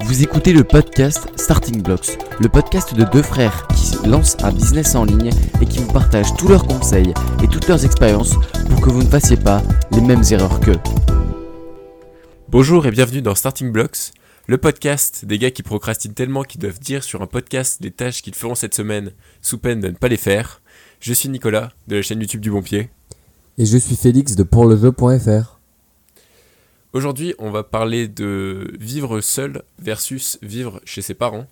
Vous écoutez le podcast Starting Blocks, le podcast de deux frères qui lancent un business en ligne et qui vous partagent tous leurs conseils et toutes leurs expériences pour que vous ne fassiez pas les mêmes erreurs qu'eux. Bonjour et bienvenue dans Starting Blocks, le podcast des gars qui procrastinent tellement qu'ils doivent dire sur un podcast les tâches qu'ils feront cette semaine sous peine de ne pas les faire. Je suis Nicolas de la chaîne YouTube du Bon Pied. Et je suis Félix de pourlejeu.fr. Aujourd'hui, on va parler de vivre seul versus vivre chez ses parents.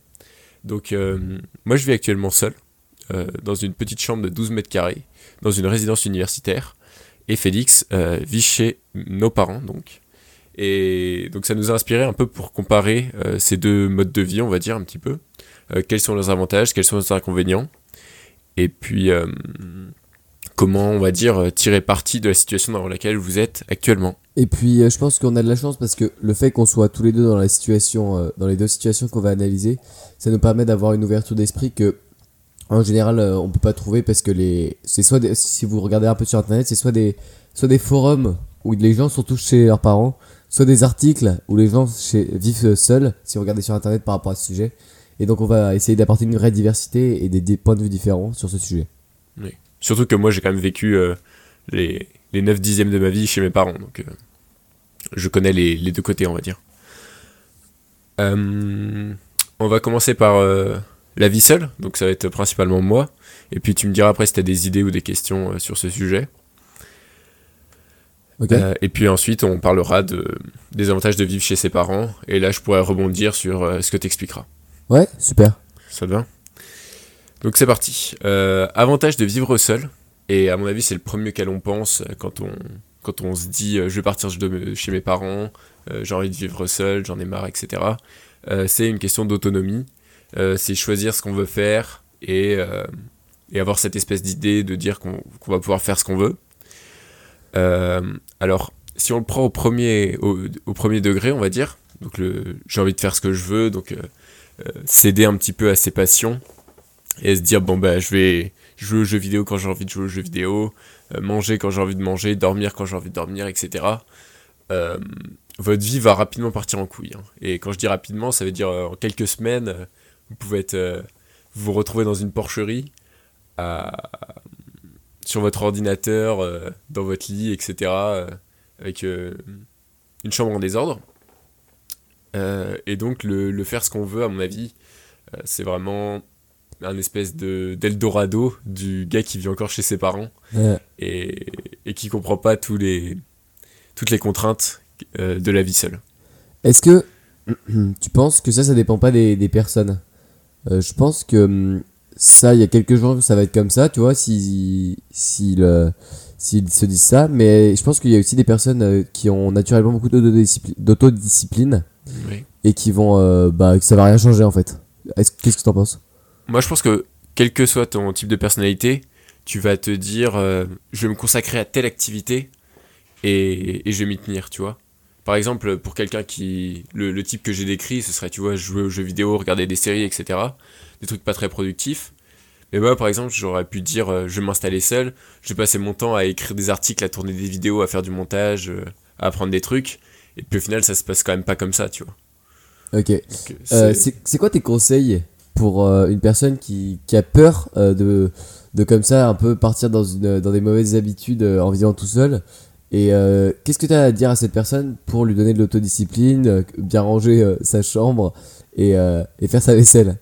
Donc, euh, moi, je vis actuellement seul, euh, dans une petite chambre de 12 mètres carrés, dans une résidence universitaire. Et Félix euh, vit chez nos parents, donc. Et donc, ça nous a inspiré un peu pour comparer ces deux modes de vie, on va dire un petit peu. quels sont leurs avantages, quels sont leurs inconvénients. Et puis, comment, on va dire, tirer parti de la situation dans laquelle vous êtes actuellement. Et puis euh, je pense qu'on a de la chance parce que le fait qu'on soit tous les deux dans la situation, euh, dans les deux situations qu'on va analyser, ça nous permet d'avoir une ouverture d'esprit que en général euh, on peut pas trouver parce que les, c'est soit si vous regardez un peu sur internet, c'est soit des, soit des forums où les gens sont tous chez leurs parents, soit des articles où les gens vivent seuls si vous regardez sur internet par rapport à ce sujet. Et donc on va essayer d'apporter une vraie diversité et des, des, points de vue différents sur ce sujet. Oui. Surtout que moi j'ai quand même vécu les, les 9 dixièmes de ma vie chez mes parents. Donc je connais les, deux côtés, on va dire. Euh, on va commencer par euh, la vie seule, donc ça va être principalement moi. Et puis tu me diras après si tu as des idées ou des questions euh, sur ce sujet. et puis ensuite, on parlera de, des avantages de vivre chez ses parents. Et là, je pourrais rebondir sur ce que tu expliqueras. Ouais, super. Ça te va? Donc c'est parti. avantage de vivre seul. Et à mon avis, c'est le premier qu'à l'on pense quand on, quand on se dit euh, je vais partir chez mes parents, euh, j'ai envie de vivre seul, j'en ai marre, etc. Euh, c'est une question d'autonomie. c'est choisir ce qu'on veut faire et, et, avoir cette espèce d'idée de dire qu'on va pouvoir faire ce qu'on veut. alors, si on le prend au premier, au, premier degré, on va dire, donc j'ai envie de faire ce que je veux, donc céder un petit peu à ses passions et se dire bon bah je vais jouer aux jeux vidéo quand j'ai envie de jouer aux jeux vidéo, euh, manger quand j'ai envie de manger, dormir quand j'ai envie de dormir, etc. Euh, votre vie va rapidement partir en couille. Hein. Et quand je dis rapidement, ça veut dire euh, en quelques semaines, vous pouvez être, vous, retrouver dans une porcherie, sur votre ordinateur, dans votre lit, etc. avec une chambre en désordre. et donc le, le faire ce qu'on veut, à mon avis, c'est vraiment un espèce de d'Eldorado du gars qui vit encore chez ses parents. Et, et qui comprend pas tous les, toutes les contraintes euh, de la vie seule. Est-ce que tu penses que ça, ça dépend pas des, des personnes? Euh, Je pense que hum, ça, il y a quelques jours, ça va être comme ça, tu vois, s'ils si, si, se disent ça, mais je pense qu'il y a aussi des personnes euh, qui ont naturellement beaucoup d'autodiscipline et qui vont, bah, que ça va rien changer en fait. Qu'est-ce que tu en penses? Moi, je pense que quel que soit ton type de personnalité, tu vas te dire euh, je vais me consacrer à telle activité et, et je vais m'y tenir, tu vois. Par exemple, pour quelqu'un qui. Le, type que j'ai décrit, ce serait, tu vois, jouer aux jeux vidéo, regarder des séries, etc. Des trucs pas très productifs. Mais moi, par exemple, j'aurais pu dire euh, je vais m'installer seul, je vais passer mon temps à écrire des articles, à tourner des vidéos, à faire du montage, euh, à apprendre des trucs. Et puis au final, ça se passe quand même pas comme ça, tu vois. Ok. c'est quoi tes conseils pour euh, une personne qui, a peur euh, de, de comme ça un peu partir dans, une, dans des mauvaises habitudes euh, en vivant tout seul. Et qu'est-ce que tu as à dire à cette personne pour lui donner de l'autodiscipline, bien ranger sa chambre et, et, faire sa vaisselle?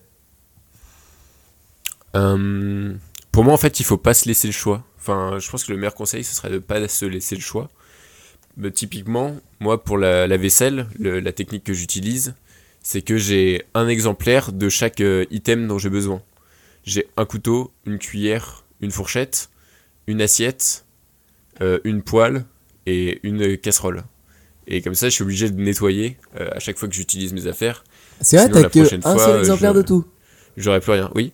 Pour moi, en fait, il faut pas se laisser le choix. Enfin, je pense que le meilleur conseil, ce serait de ne pas se laisser le choix. Typiquement, moi, pour la vaisselle, la technique que j'utilise, c'est que j'ai un exemplaire de chaque euh, item dont j'ai besoin. J'ai un couteau, une cuillère, une fourchette, une assiette, euh, une poêle et une casserole. Et comme ça, je suis obligé de nettoyer euh, à chaque fois que j'utilise mes affaires. C'est vrai, t'as que un seul exemplaire de tout J'aurais plus rien, oui.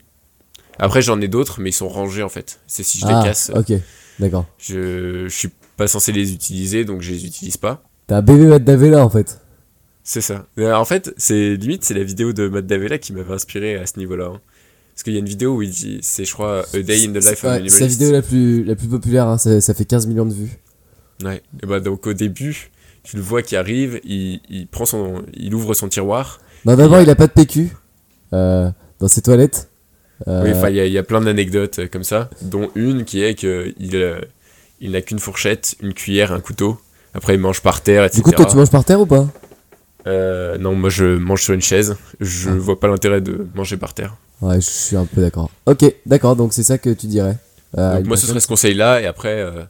Après, j'en ai d'autres, mais ils sont rangés en fait. C'est si je les ah, casse. Ok, d'accord. Je, je suis pas censé les utiliser, donc je les utilise pas. T'as un bébé Matt Davella en fait. C'est ça. en fait, c'est limite, c'est la vidéo de Matt Davella qui m'avait inspiré à ce niveau-là. Hein. Parce qu'il y a une vidéo où il dit, c'est je crois, A Day in the Life of C'est la vidéo la plus, la plus populaire, hein. ça, ça, fait 15 millions de vues. Ouais, et bah donc au début, tu le vois qui arrive, il, il, prend son, il ouvre son tiroir, Non, d'abord, Il il a pas de PQ euh, dans ses toilettes. Euh, Oui, enfin, il y, a- il y a plein d'anecdotes euh, comme ça, dont une qui est que il, euh, il n'a qu'une fourchette, une cuillère, un couteau. Après, il mange par terre, etc. du coup, toi, tu manges par terre ou pas? Euh, non, moi, je mange sur une chaise. Je Ah. vois pas l'intérêt de manger par terre. Ouais, je suis un peu d'accord. Ok, d'accord, donc c'est ça que tu dirais. Euh, Donc moi, ce serait ce conseil-là. Et après, euh,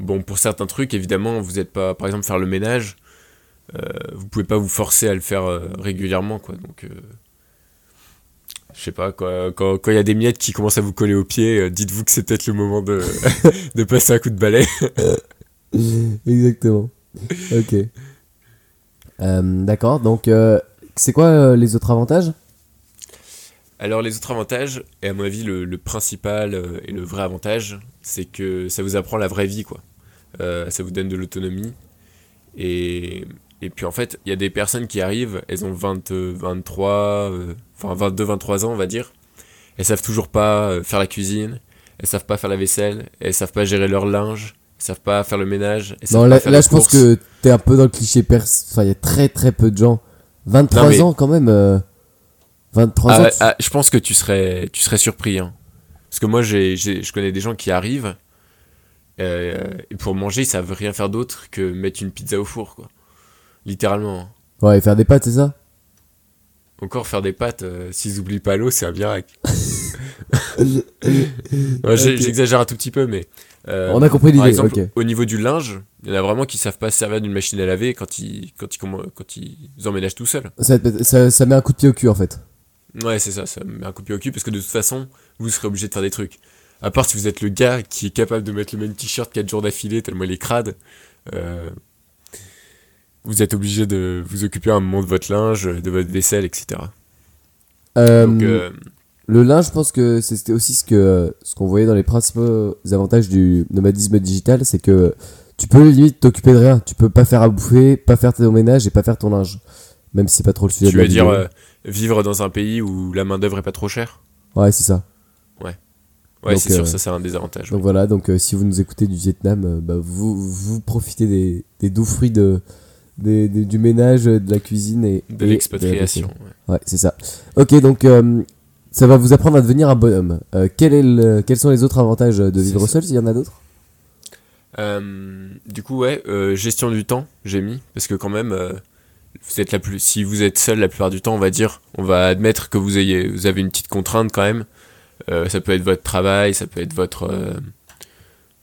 bon, pour certains trucs, évidemment, vous n'êtes pas, par exemple, faire le ménage. vous pouvez pas vous forcer à le faire régulièrement, quoi. Donc, je sais pas, quoi, quand quand il y a des miettes qui commencent à vous coller aux pieds, dites-vous que c'est peut-être le moment de, de passer un coup de balai. Exactement. Ok. Euh, d'accord, donc euh, c'est quoi euh, les autres avantages? Alors les autres avantages, et à mon avis le, principal et le vrai avantage, c'est que ça vous apprend la vraie vie, quoi. Ça vous donne de l'autonomie. Et, et puis en fait, il y a des personnes qui arrivent, elles ont 20, euh, 23, euh, enfin 22, 23 ans, on va dire. Elles savent toujours pas faire la cuisine, elles savent pas faire la vaisselle, elles savent pas gérer leur linge, elles savent pas faire le ménage. Non, là, je pense que t'es un peu dans le cliché pers. Enfin, il y a très très peu de gens. 23 Non, mais- ans quand même. euh, 23 Ah, ans. tu- ah, je pense que tu serais, tu serais surpris. hein. Parce que moi, j'ai, je connais des gens qui arrivent euh, et pour manger, ils savent rien faire d'autre que mettre une pizza au four, quoi. Littéralement. hein. Ouais, faire des pâtes, c'est ça? Encore faire des pâtes, euh, s'ils oublient pas l'eau, c'est un miracle. Ouais. J'exagère un tout petit peu, mais. euh, On a compris Par l'idée, exemple, ok. au niveau du linge, il y en a vraiment qui savent pas se servir d'une machine à laver quand ils, quand ils, quand ils emménagent tout seuls. Ça, ça, ça met un coup de pied au cul en fait. Ouais, c'est ça, ça me met un coup de pied au cul parce que de toute façon, vous serez obligé de faire des trucs. À part si vous êtes le gars qui est capable de mettre le même t-shirt 4 jours d'affilée tellement il est crade, euh, vous êtes obligé de vous occuper un moment de votre linge, de votre vaisselle, etc. Euh, Donc, Le linge, je pense que c'était aussi ce que ce qu'on voyait dans les principaux avantages du nomadisme digital, c'est que tu peux limite t'occuper de rien. Tu peux pas faire à bouffer, pas faire ton ménage et pas faire ton linge. Même si c'est pas trop le sujet tu de veux dire euh, vivre dans un pays où la main-d'œuvre est pas trop chère? Ouais, c'est ça. Ouais, Donc, c'est sûr, euh, ça c'est un désavantage. Donc voilà, donc euh, si vous nous écoutez du Vietnam, bah, vous, vous profitez des, des doux fruits de, des- des- du ménage, de la cuisine et de l'expatriation. ouais. Ouais, c'est ça. Ok, donc euh, ça va vous apprendre à devenir un bonhomme. Euh, quel est le- quels sont les autres avantages de vivre seul, s'il y en a d'autres? Euh, du coup, ouais, euh, gestion du temps, j'ai mis, parce que quand même, euh, vous êtes la plus, si vous êtes seul la plupart du temps, on va dire, on va admettre que vous ayez, vous avez une petite contrainte quand même. Euh, ça peut être votre travail, ça peut être votre, euh,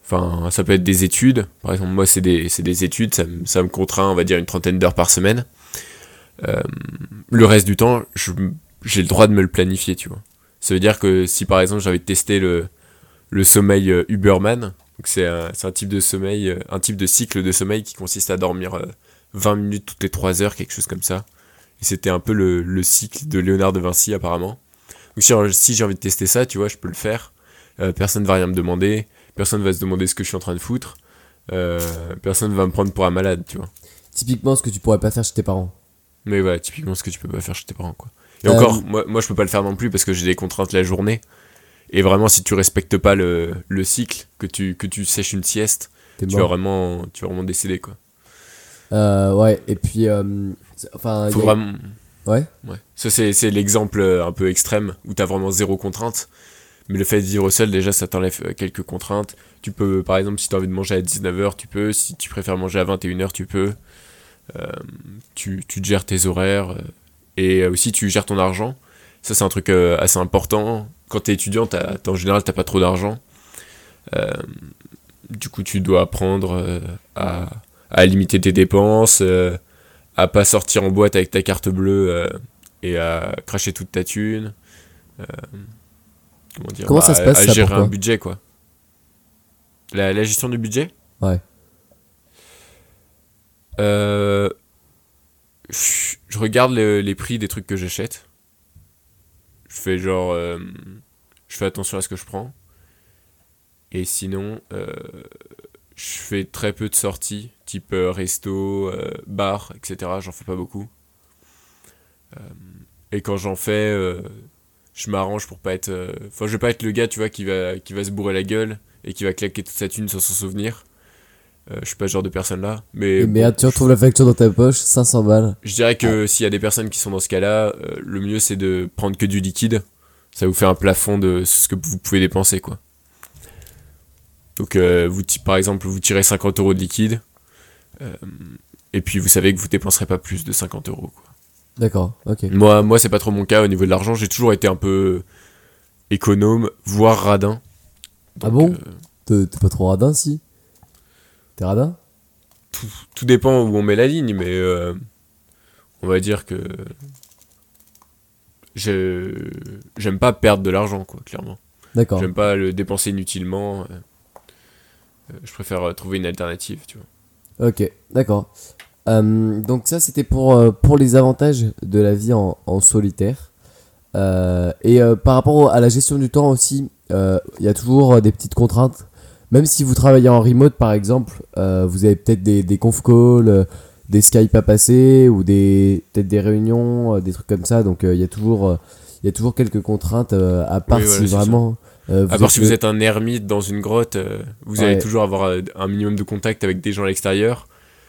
enfin, ça peut être des études. Par exemple, moi, c'est des, c'est des études, ça, me- ça me contraint, on va dire, une trentaine d'heures par semaine. Euh, le reste du temps, je- j'ai le droit de me le planifier, tu vois. Ça veut dire que si par exemple j'avais testé le, le sommeil euh, Uberman, c'est un, un type de sommeil, euh, un type de cycle de sommeil qui consiste à dormir euh, 20 minutes toutes les 3 heures, quelque chose comme ça. Et c'était un peu le, le cycle de Léonard de Vinci apparemment. Donc si, si j'ai envie de tester ça, tu vois, je peux le faire. Euh, personne va rien me demander, personne va se demander ce que je suis en train de foutre. Euh, personne va me prendre pour un malade, tu vois. Typiquement, ce que tu pourrais pas faire chez tes parents. Mais ouais, typiquement ce que tu peux pas faire chez tes parents, quoi. Et Euh, encore, moi, moi je peux pas le faire non plus parce que j'ai des contraintes la journée. Et vraiment, si tu respectes pas le, le cycle, que tu, que tu sèches une sieste, tu vas vraiment, tu vas vraiment décéder, quoi. Euh, ouais, et puis, euh, enfin, Faut a- vraiment. ouais. Ouais. Ça, c'est, c'est l'exemple euh, un peu extrême où t'as vraiment zéro contrainte. Mais le fait de vivre seul, déjà, ça t'enlève euh, quelques contraintes. Tu peux, par exemple, si t'as envie de manger à 19h, tu peux. Si tu préfères manger à 21h, tu peux. Euh, tu, tu gères tes horaires. Euh, et aussi, tu gères ton argent. Ça, c'est un truc euh, assez important. Quand t'es étudiant, en général, t'as pas trop d'argent. Euh, du coup, tu dois apprendre euh, à, à limiter tes dépenses, euh, à pas sortir en boîte avec ta carte bleue euh, et à cracher toute ta thune. Euh, comment dire Comment ça se passe, À, ça, gérer un budget, quoi. La, la gestion du budget? Ouais. Euh, je regarde le- les prix des trucs que j'achète. Je fais genre. euh, je fais attention à ce que je prends. Et sinon, euh, je fais très peu de sorties, type euh, resto, bar, etc. J'en fais pas beaucoup. Et quand j'en fais, je m'arrange pour pas être. Enfin, je vais pas être le gars, tu vois, qui va, qui va se bourrer la gueule et qui va claquer toute sa thune sans s'en souvenir. Euh, je suis pas ce genre de personne là. Mais, bon, merde, tu retrouves la facture dans ta poche, 500 balles. je dirais que s'il y a des personnes qui sont dans ce cas-là, euh, le mieux c'est de prendre que du liquide. Ça vous fait un plafond de ce que vous pouvez dépenser, quoi. Donc, euh, vous, par exemple, vous tirez 50 euros de liquide. et puis, vous savez que vous dépenserez pas plus de 50 euros, quoi. D'accord, ok. Moi, moi c'est pas trop mon cas au niveau de l'argent. J'ai toujours été un peu économe, voire radin. Ah bon t'es pas trop radin, si? T'es radin? Tout dépend où on met la ligne, mais euh, on va dire que je j'aime pas perdre de l'argent, quoi, clairement. D'accord. J'aime pas le dépenser inutilement. euh, euh, je préfère trouver une alternative, tu vois. Ok, d'accord. Euh, donc ça, c'était pour, pour les avantages de la vie en, en solitaire. Euh, et par rapport à la gestion du temps aussi, il y a toujours des petites contraintes. Même si vous travaillez en remote, par exemple, euh, vous avez peut-être des, des conf calls, euh, des Skype à passer, ou des peut-être des réunions, euh, des trucs comme ça. Donc il y a toujours... il y a toujours quelques contraintes, à part Oui, voilà, si vraiment... À part si vous êtes un ermite dans une grotte, vous allez toujours avoir un minimum de contact avec des gens à l'extérieur.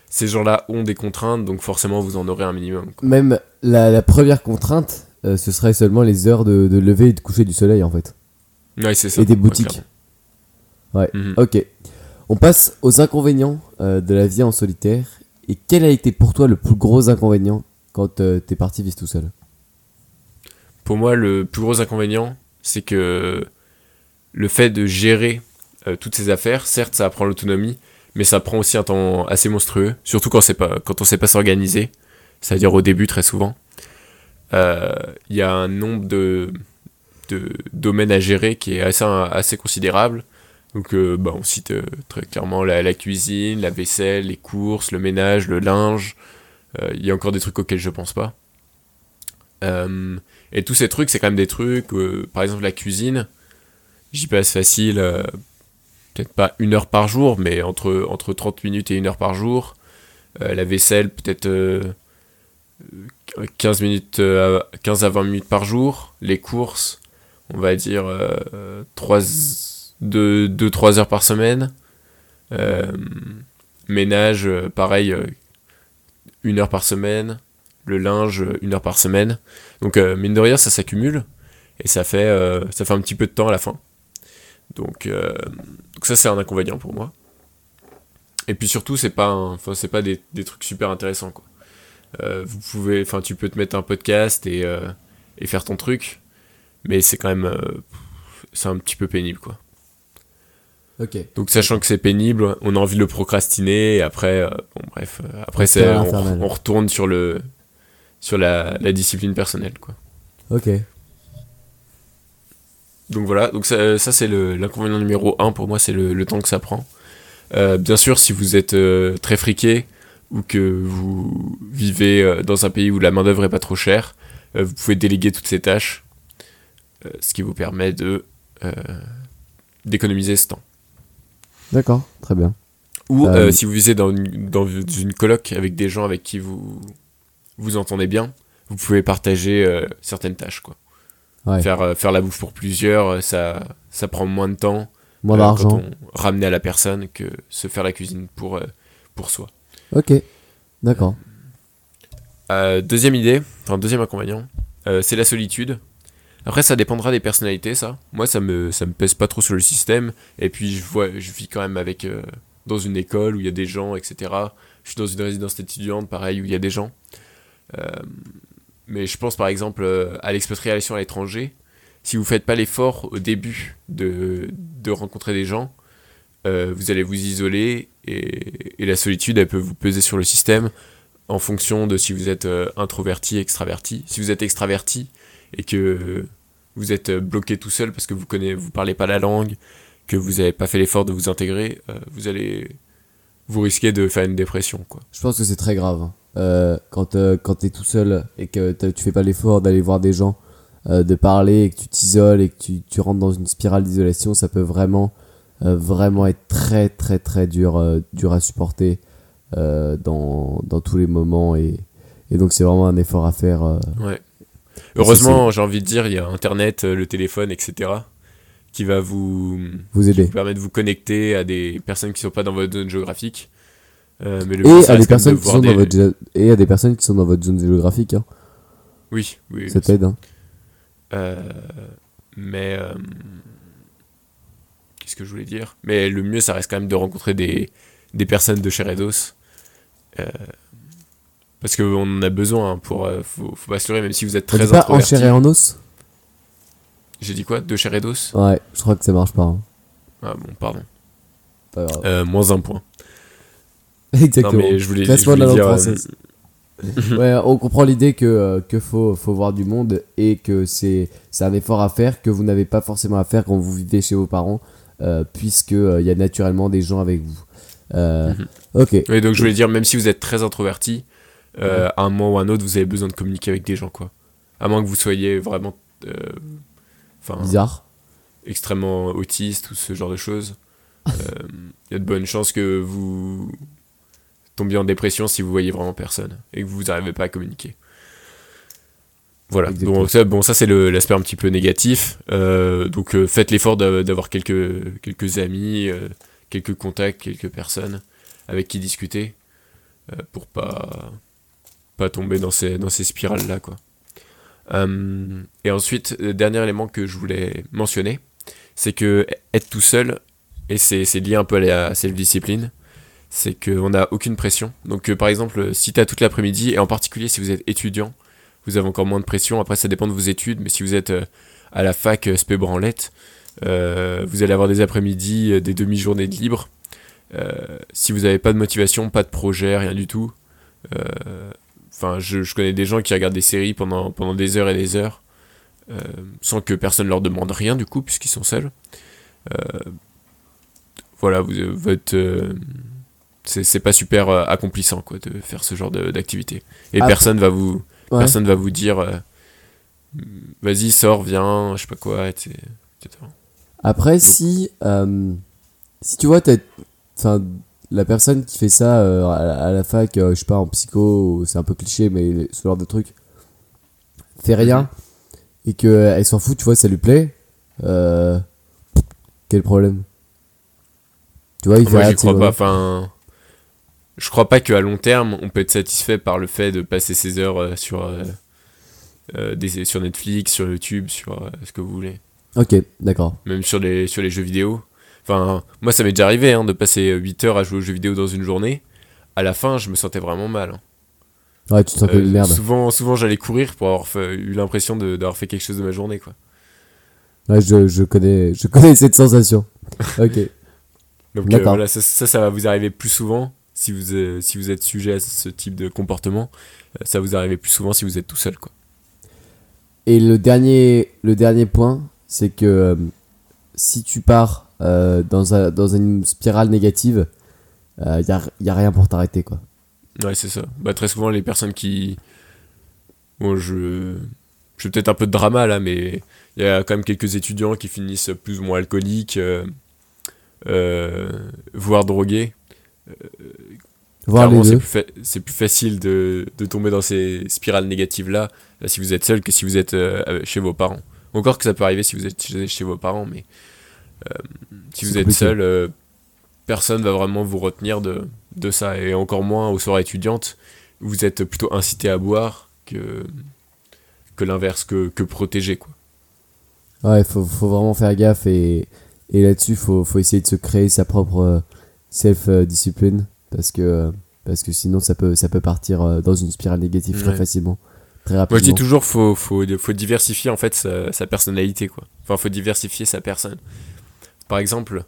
Ces gens-là ont des contraintes, donc forcément vous en aurez un minimum. quoi. Même la, la première contrainte, ce serait seulement les heures de, de lever et de coucher du soleil, en fait. Ouais, c'est ça. Et des boutiques. Ouais. Mhm. Ok. On passe aux inconvénients euh, de la vie en solitaire. Et quel a été pour toi le plus gros inconvénient quand euh, t'es parti vivre tout seul? Pour moi, le plus gros inconvénient, c'est que le fait de gérer euh, toutes ces affaires, certes, ça apprend l'autonomie, mais ça prend aussi un temps assez monstrueux, surtout quand, pas, quand on sait pas s'organiser, c'est-à-dire au début très souvent. Il y a un nombre de, de domaines à gérer qui est assez, assez considérable. Donc, euh, bah, on cite euh, très clairement la, cuisine, la vaisselle, les courses, le ménage, le linge. Euh, Il y a encore des trucs auxquels je pense pas. Et tous ces trucs, c'est quand même des trucs, par exemple la cuisine, j'y passe facile, peut-être pas une heure par jour, mais entre, entre 30 minutes et une heure par jour. La vaisselle, peut-être euh, euh, 15, minutes, à- 15 à 20 minutes par jour. Les courses, on va dire 2-3 heures par semaine. Euh, ménage, euh, pareil, euh, une heure par semaine. Le linge, une heure par semaine. Donc mine de rien, ça s'accumule et ça fait, ça fait un petit peu de temps à la fin. Donc, ça c'est un inconvénient pour moi. Et puis surtout c'est pas, pas des, trucs super intéressants quoi. Vous pouvez, enfin tu peux te mettre un podcast et, et faire ton truc, mais c'est quand même, c'est un petit peu pénible quoi. Donc sachant que c'est pénible, on a envie de le procrastiner et après, euh, bon bref, euh, après c'est, on, retourne sur le, sur la, la discipline personnelle quoi. Ok. Donc voilà, donc ça, ça, c'est l'inconvénient numéro 1 pour moi, c'est le, le temps que ça prend. Euh, bien sûr, si vous êtes très friqué ou que vous vivez dans un pays où la main-d'œuvre est pas trop chère, vous pouvez déléguer toutes ces tâches, ce qui vous permet de d'économiser ce temps. D'accord, très bien. Ou Euh, euh, si vous vivez dans une, dans une coloc avec des gens avec qui vous vous entendez bien, vous pouvez partager euh, certaines tâches quoi. Ouais. Faire, euh, faire la bouffe pour plusieurs, ça, ça prend moins de temps. Moins d'argent. Ramener à la personne que se faire la cuisine pour, pour soi. Ok. D'accord. Deuxième idée, enfin deuxième inconvénient, c'est la solitude. Après, ça dépendra des personnalités, ça. Moi, ça me, ça me pèse pas trop sur le système. Et puis, je vois, je vis quand même avec euh, dans une école où il y a des gens, etc. Je suis dans une résidence étudiante, pareil, où il y a des gens. Euh, mais je pense par exemple euh, à l'expatriation à l'étranger. Si vous faites pas l'effort au début de, de rencontrer des gens, vous allez vous isoler et, et la solitude, elle peut vous peser sur le système en fonction de si vous êtes introverti, extraverti. Si vous êtes extraverti et que vous êtes euh, bloqué tout seul parce que vous connaissez, vous parlez pas la langue, que vous n'avez pas fait l'effort de vous intégrer, euh, vous allez vous risquez de faire une dépression quoi. Je pense que c'est très grave. Euh, quand euh, quand t'es tout seul et que tu fais pas l'effort d'aller voir des gens, de parler et que tu t'isoles et que tu, tu rentres dans une spirale d'isolation, ça peut vraiment vraiment être très très très dur dur à supporter dans, dans tous les moments et, et donc c'est vraiment un effort à faire. Ouais. Heureusement, j'ai envie de dire, il y a Internet, euh, le téléphone, etc. qui va vous, Vous aider. vous permettre de vous connecter à des personnes qui sont pas dans votre zone géographique. Euh, mais le Et à des personnes de qui sont dans votre et à des personnes qui sont dans votre zone géographique. Hein. Oui, oui. Ça t'aide. Hein. Euh, mais euh, qu'est-ce que je voulais dire? Mais le mieux, ça reste quand même de rencontrer des, des personnes de chair et d'os. Euh, parce qu'on en a besoin hein, pour. euh, faut, faut pas se leurrer, même si vous êtes très pas en chair et en os? J'ai dit quoi? De chair et d'os? Ouais, je crois que ça marche pas. hein. Ah bon, pardon. Pas grave. Euh, moins un point. Exactement. Non, mais je voulais, je de la voulais langue dire. euh, française. ouais, on comprend l'idée que, euh, que faut, faut voir du monde et que c'est c'est un effort à faire que vous n'avez pas forcément à faire quand vous vivez chez vos parents, euh, puisque euh, il y a naturellement des gens avec vous. Euh, Mhm. Ok. Oui, donc je voulais dire, même si vous êtes très introverti, euh, à un moment ou à un autre, vous avez besoin de communiquer avec des gens, quoi. À moins que vous soyez vraiment. euh, Enfin. Bizarre. extrêmement autiste ou ce genre de choses, il y a de bonnes chances que vous tombiez en dépression si vous voyez vraiment personne et que vous n'arrivez pas à communiquer. Voilà, Exactement. donc ça, bon, ça c'est l'aspect un petit peu négatif. Euh, donc euh, faites l'effort d'a- d'avoir quelques, quelques amis, euh, quelques contacts, quelques personnes avec qui discuter euh, pour pas, pas tomber dans ces, spirales-là. quoi. Euh, et ensuite, dernier élément que je voulais mentionner, c'est que être tout seul, et c'est lié un peu à la self-discipline, c'est qu'on n'a aucune pression. Donc euh, par exemple, si tu as toute l'après-midi, et en particulier si vous êtes étudiant, vous avez encore moins de pression. Après, ça dépend de vos études, mais si vous êtes euh, à la fac euh, spé branlette, vous allez avoir des après-midi, des demi-journées de libre. Si vous n'avez pas de motivation, pas de projet, rien du tout. Euh, Enfin, je, je connais des gens qui regardent des séries pendant, pendant des heures et des heures, euh, sans que personne leur demande rien du coup, puisqu'ils sont seuls. Euh, voilà, vous, euh, votre, euh, c'est c'est pas super euh, accomplissant quoi de faire ce genre d'activité. Et Ah. personne va vous, Ouais. personne va vous dire, euh, vas-y sors, viens, je sais pas quoi, etc. Après, si, euh, si tu vois, t'as- la personne qui fait ça euh, à, la- à la fac, euh, je sais pas, en psycho, c'est un peu cliché, mais ce genre de truc, fait rien et que euh, elle s'en fout, tu vois, ça lui plaît, euh, quel problème? Tu vois, il fait Moi j'y crois pas. Enfin, je crois pas qu'à long terme on peut être satisfait par le fait de passer ses heures sur des, sur Netflix, sur YouTube, sur ce que vous voulez, Ok, d'accord. même sur les sur les jeux vidéo. Enfin, moi ça m'est déjà arrivé hein, de passer 8 heures à jouer aux jeux vidéo dans une journée. À la fin, je me sentais vraiment mal. hein. Ouais, tu te comme Euh, merde. Souvent, souvent j'allais courir pour avoir fait- eu l'impression d'avoir fait quelque chose de ma journée, quoi. Ouais, je, je connais, je connais cette sensation. Ok. Donc euh, voilà, ça, ça, ça va vous arriver plus souvent si vous, euh, si vous êtes sujet à ce type de comportement. Euh, ça va vous arriver plus souvent si vous êtes tout seul, quoi. Et le dernier, le dernier point, c'est que si tu pars euh, dans, un- dans une spirale négative, il n'y a, y a rien pour t'arrêter. quoi. Ouais, c'est ça. Bah, très souvent, les personnes qui. Bon, je. Je fais peut-être un peu de drama là, mais il y a quand même quelques étudiants qui finissent plus ou moins alcooliques, euh, euh, voire drogués. C'est plus, fa- c'est plus facile de, de tomber dans ces spirales négatives-là là, si vous êtes seul que si vous êtes euh, chez vos parents. Encore que ça peut arriver si vous êtes chez, chez vos parents, mais euh, si C'est vous êtes seul, euh, personne va vraiment vous retenir de, de ça. Et encore moins aux soirées étudiantes, vous êtes plutôt incité à boire que, que l'inverse, que, que protégé. Quoi. Ouais, faut, faut vraiment faire gaffe et, et là-dessus, faut, faut essayer de se créer sa propre euh, self-discipline parce que, euh, parce que sinon, ça peut, ça peut partir euh, dans une spirale négative très facilement, très Moi je dis toujours faut faut faut diversifier en fait sa, sa personnalité quoi. Enfin faut diversifier sa personne. Par exemple,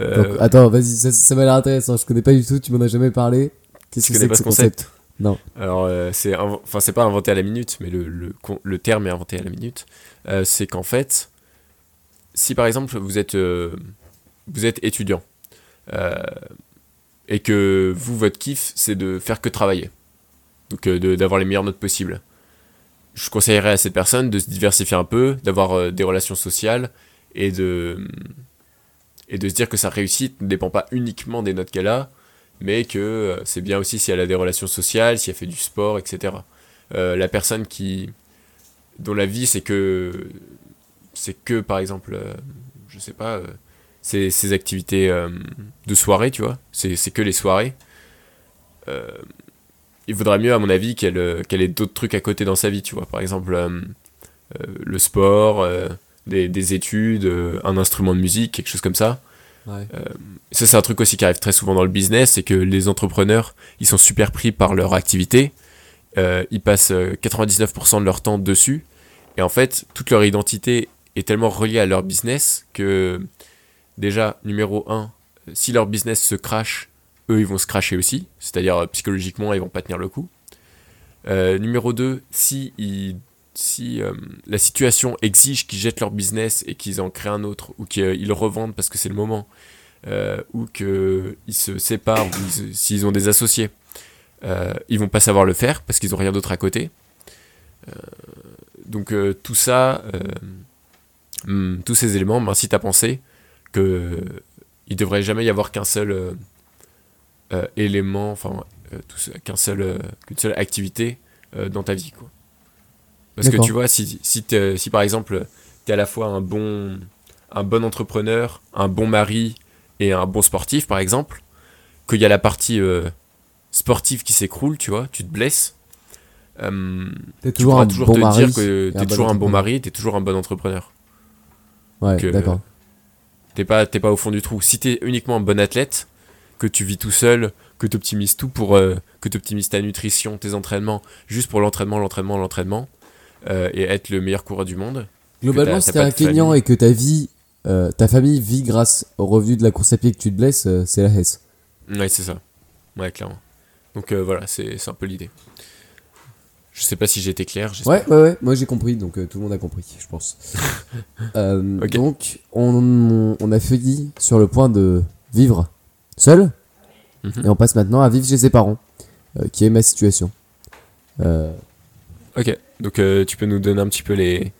euh, Donc, attends, vas-y, ça, ça m'a l'air intéressant. Je connais pas du tout, tu m'en as jamais parlé. Qu'est-ce que c'est que ce ce concept, Non. Alors, euh, c'est enfin c'est pas inventé à la minute, mais le, le, terme est inventé à la minute. Euh, c'est qu'en fait, si par exemple vous êtes euh, vous êtes étudiant et que vous votre kiff c'est de faire que travailler, donc d'avoir les meilleures notes possibles, je conseillerais à cette personne de se diversifier un peu, d'avoir des relations sociales et de et de se dire que sa réussite ne dépend pas uniquement des notes qu'elle a, mais que euh, c'est bien aussi si elle a des relations sociales, si elle fait du sport, etc. Euh, la personne qui dont la vie c'est que c'est que par exemple euh, je sais pas, euh, ses, activités euh, de soirée, tu vois. C'est que les soirées. Il vaudrait mieux, à mon avis, qu'elle qu'elle ait d'autres trucs à côté dans sa vie, tu vois. Par exemple, le sport, des, des études, euh, un instrument de musique, quelque chose comme ça. Ouais. Ça, c'est un truc aussi qui arrive très souvent dans le business, c'est que les entrepreneurs, ils sont super pris par leur activité. Euh, ils passent euh, 99% de leur temps dessus. Et en fait, toute leur identité est tellement reliée à leur business que, déjà, numéro 1, si leur business se crache, eux, ils vont se cracher aussi. C'est-à-dire, euh, psychologiquement, ils vont pas tenir le coup. Euh, numéro 2, si, ils- si euh, la situation exige qu'ils jettent leur business et qu'ils en créent un autre, ou qu'ils le revendent parce que c'est le moment, euh, ou qu'ils se séparent, ou s'ils ont des associés, euh, ils vont pas savoir le faire parce qu'ils ont rien d'autre à côté. Euh, donc euh, tout ça, euh, hum, tous ces éléments m'incitent à penser que euh, il devrait jamais y avoir qu'un seul euh, euh, élément, enfin euh, qu'un seul, euh, qu'une seule activité euh, dans ta vie, quoi. Parce que tu vois, si, si, si par exemple, tu es à la fois un bon, un bon entrepreneur, un bon mari et un bon sportif, par exemple, qu'il y a la partie euh, sportive qui s'écroule, tu vois, tu te blesses, euh, tu pourras toujours bon te mari. dire que tu es bon toujours un bon entrepreneur. mari, tu es toujours un bon entrepreneur. Ouais, que- d'accord. T'es pas, pas au fond du trou. Si t'es uniquement un bon athlète, que tu vis tout seul, que tu optimises tout pour. euh, que tu optimises ta nutrition, tes entraînements, juste pour l'entraînement, l'entraînement, l'entraînement, euh, et être le meilleur coureur du monde. Globalement, si t'es un Kenyan et que ta vie, euh, ta famille vit grâce au revenu de la course à pied que tu te blesses, euh, c'est la Hesse. Ouais, c'est ça. Ouais, clairement. Donc euh, voilà, c'est un peu l'idée. Je sais pas si j'ai été clair. Ouais, ouais, ouais, moi j'ai compris, donc euh, tout le monde a compris, je pense. Euh. Donc, on, on a fini sur le point de vivre seul, Mhm. et on passe maintenant à vivre chez ses parents, euh, qui est ma situation. Ok, donc euh, tu peux nous donner un petit peu les.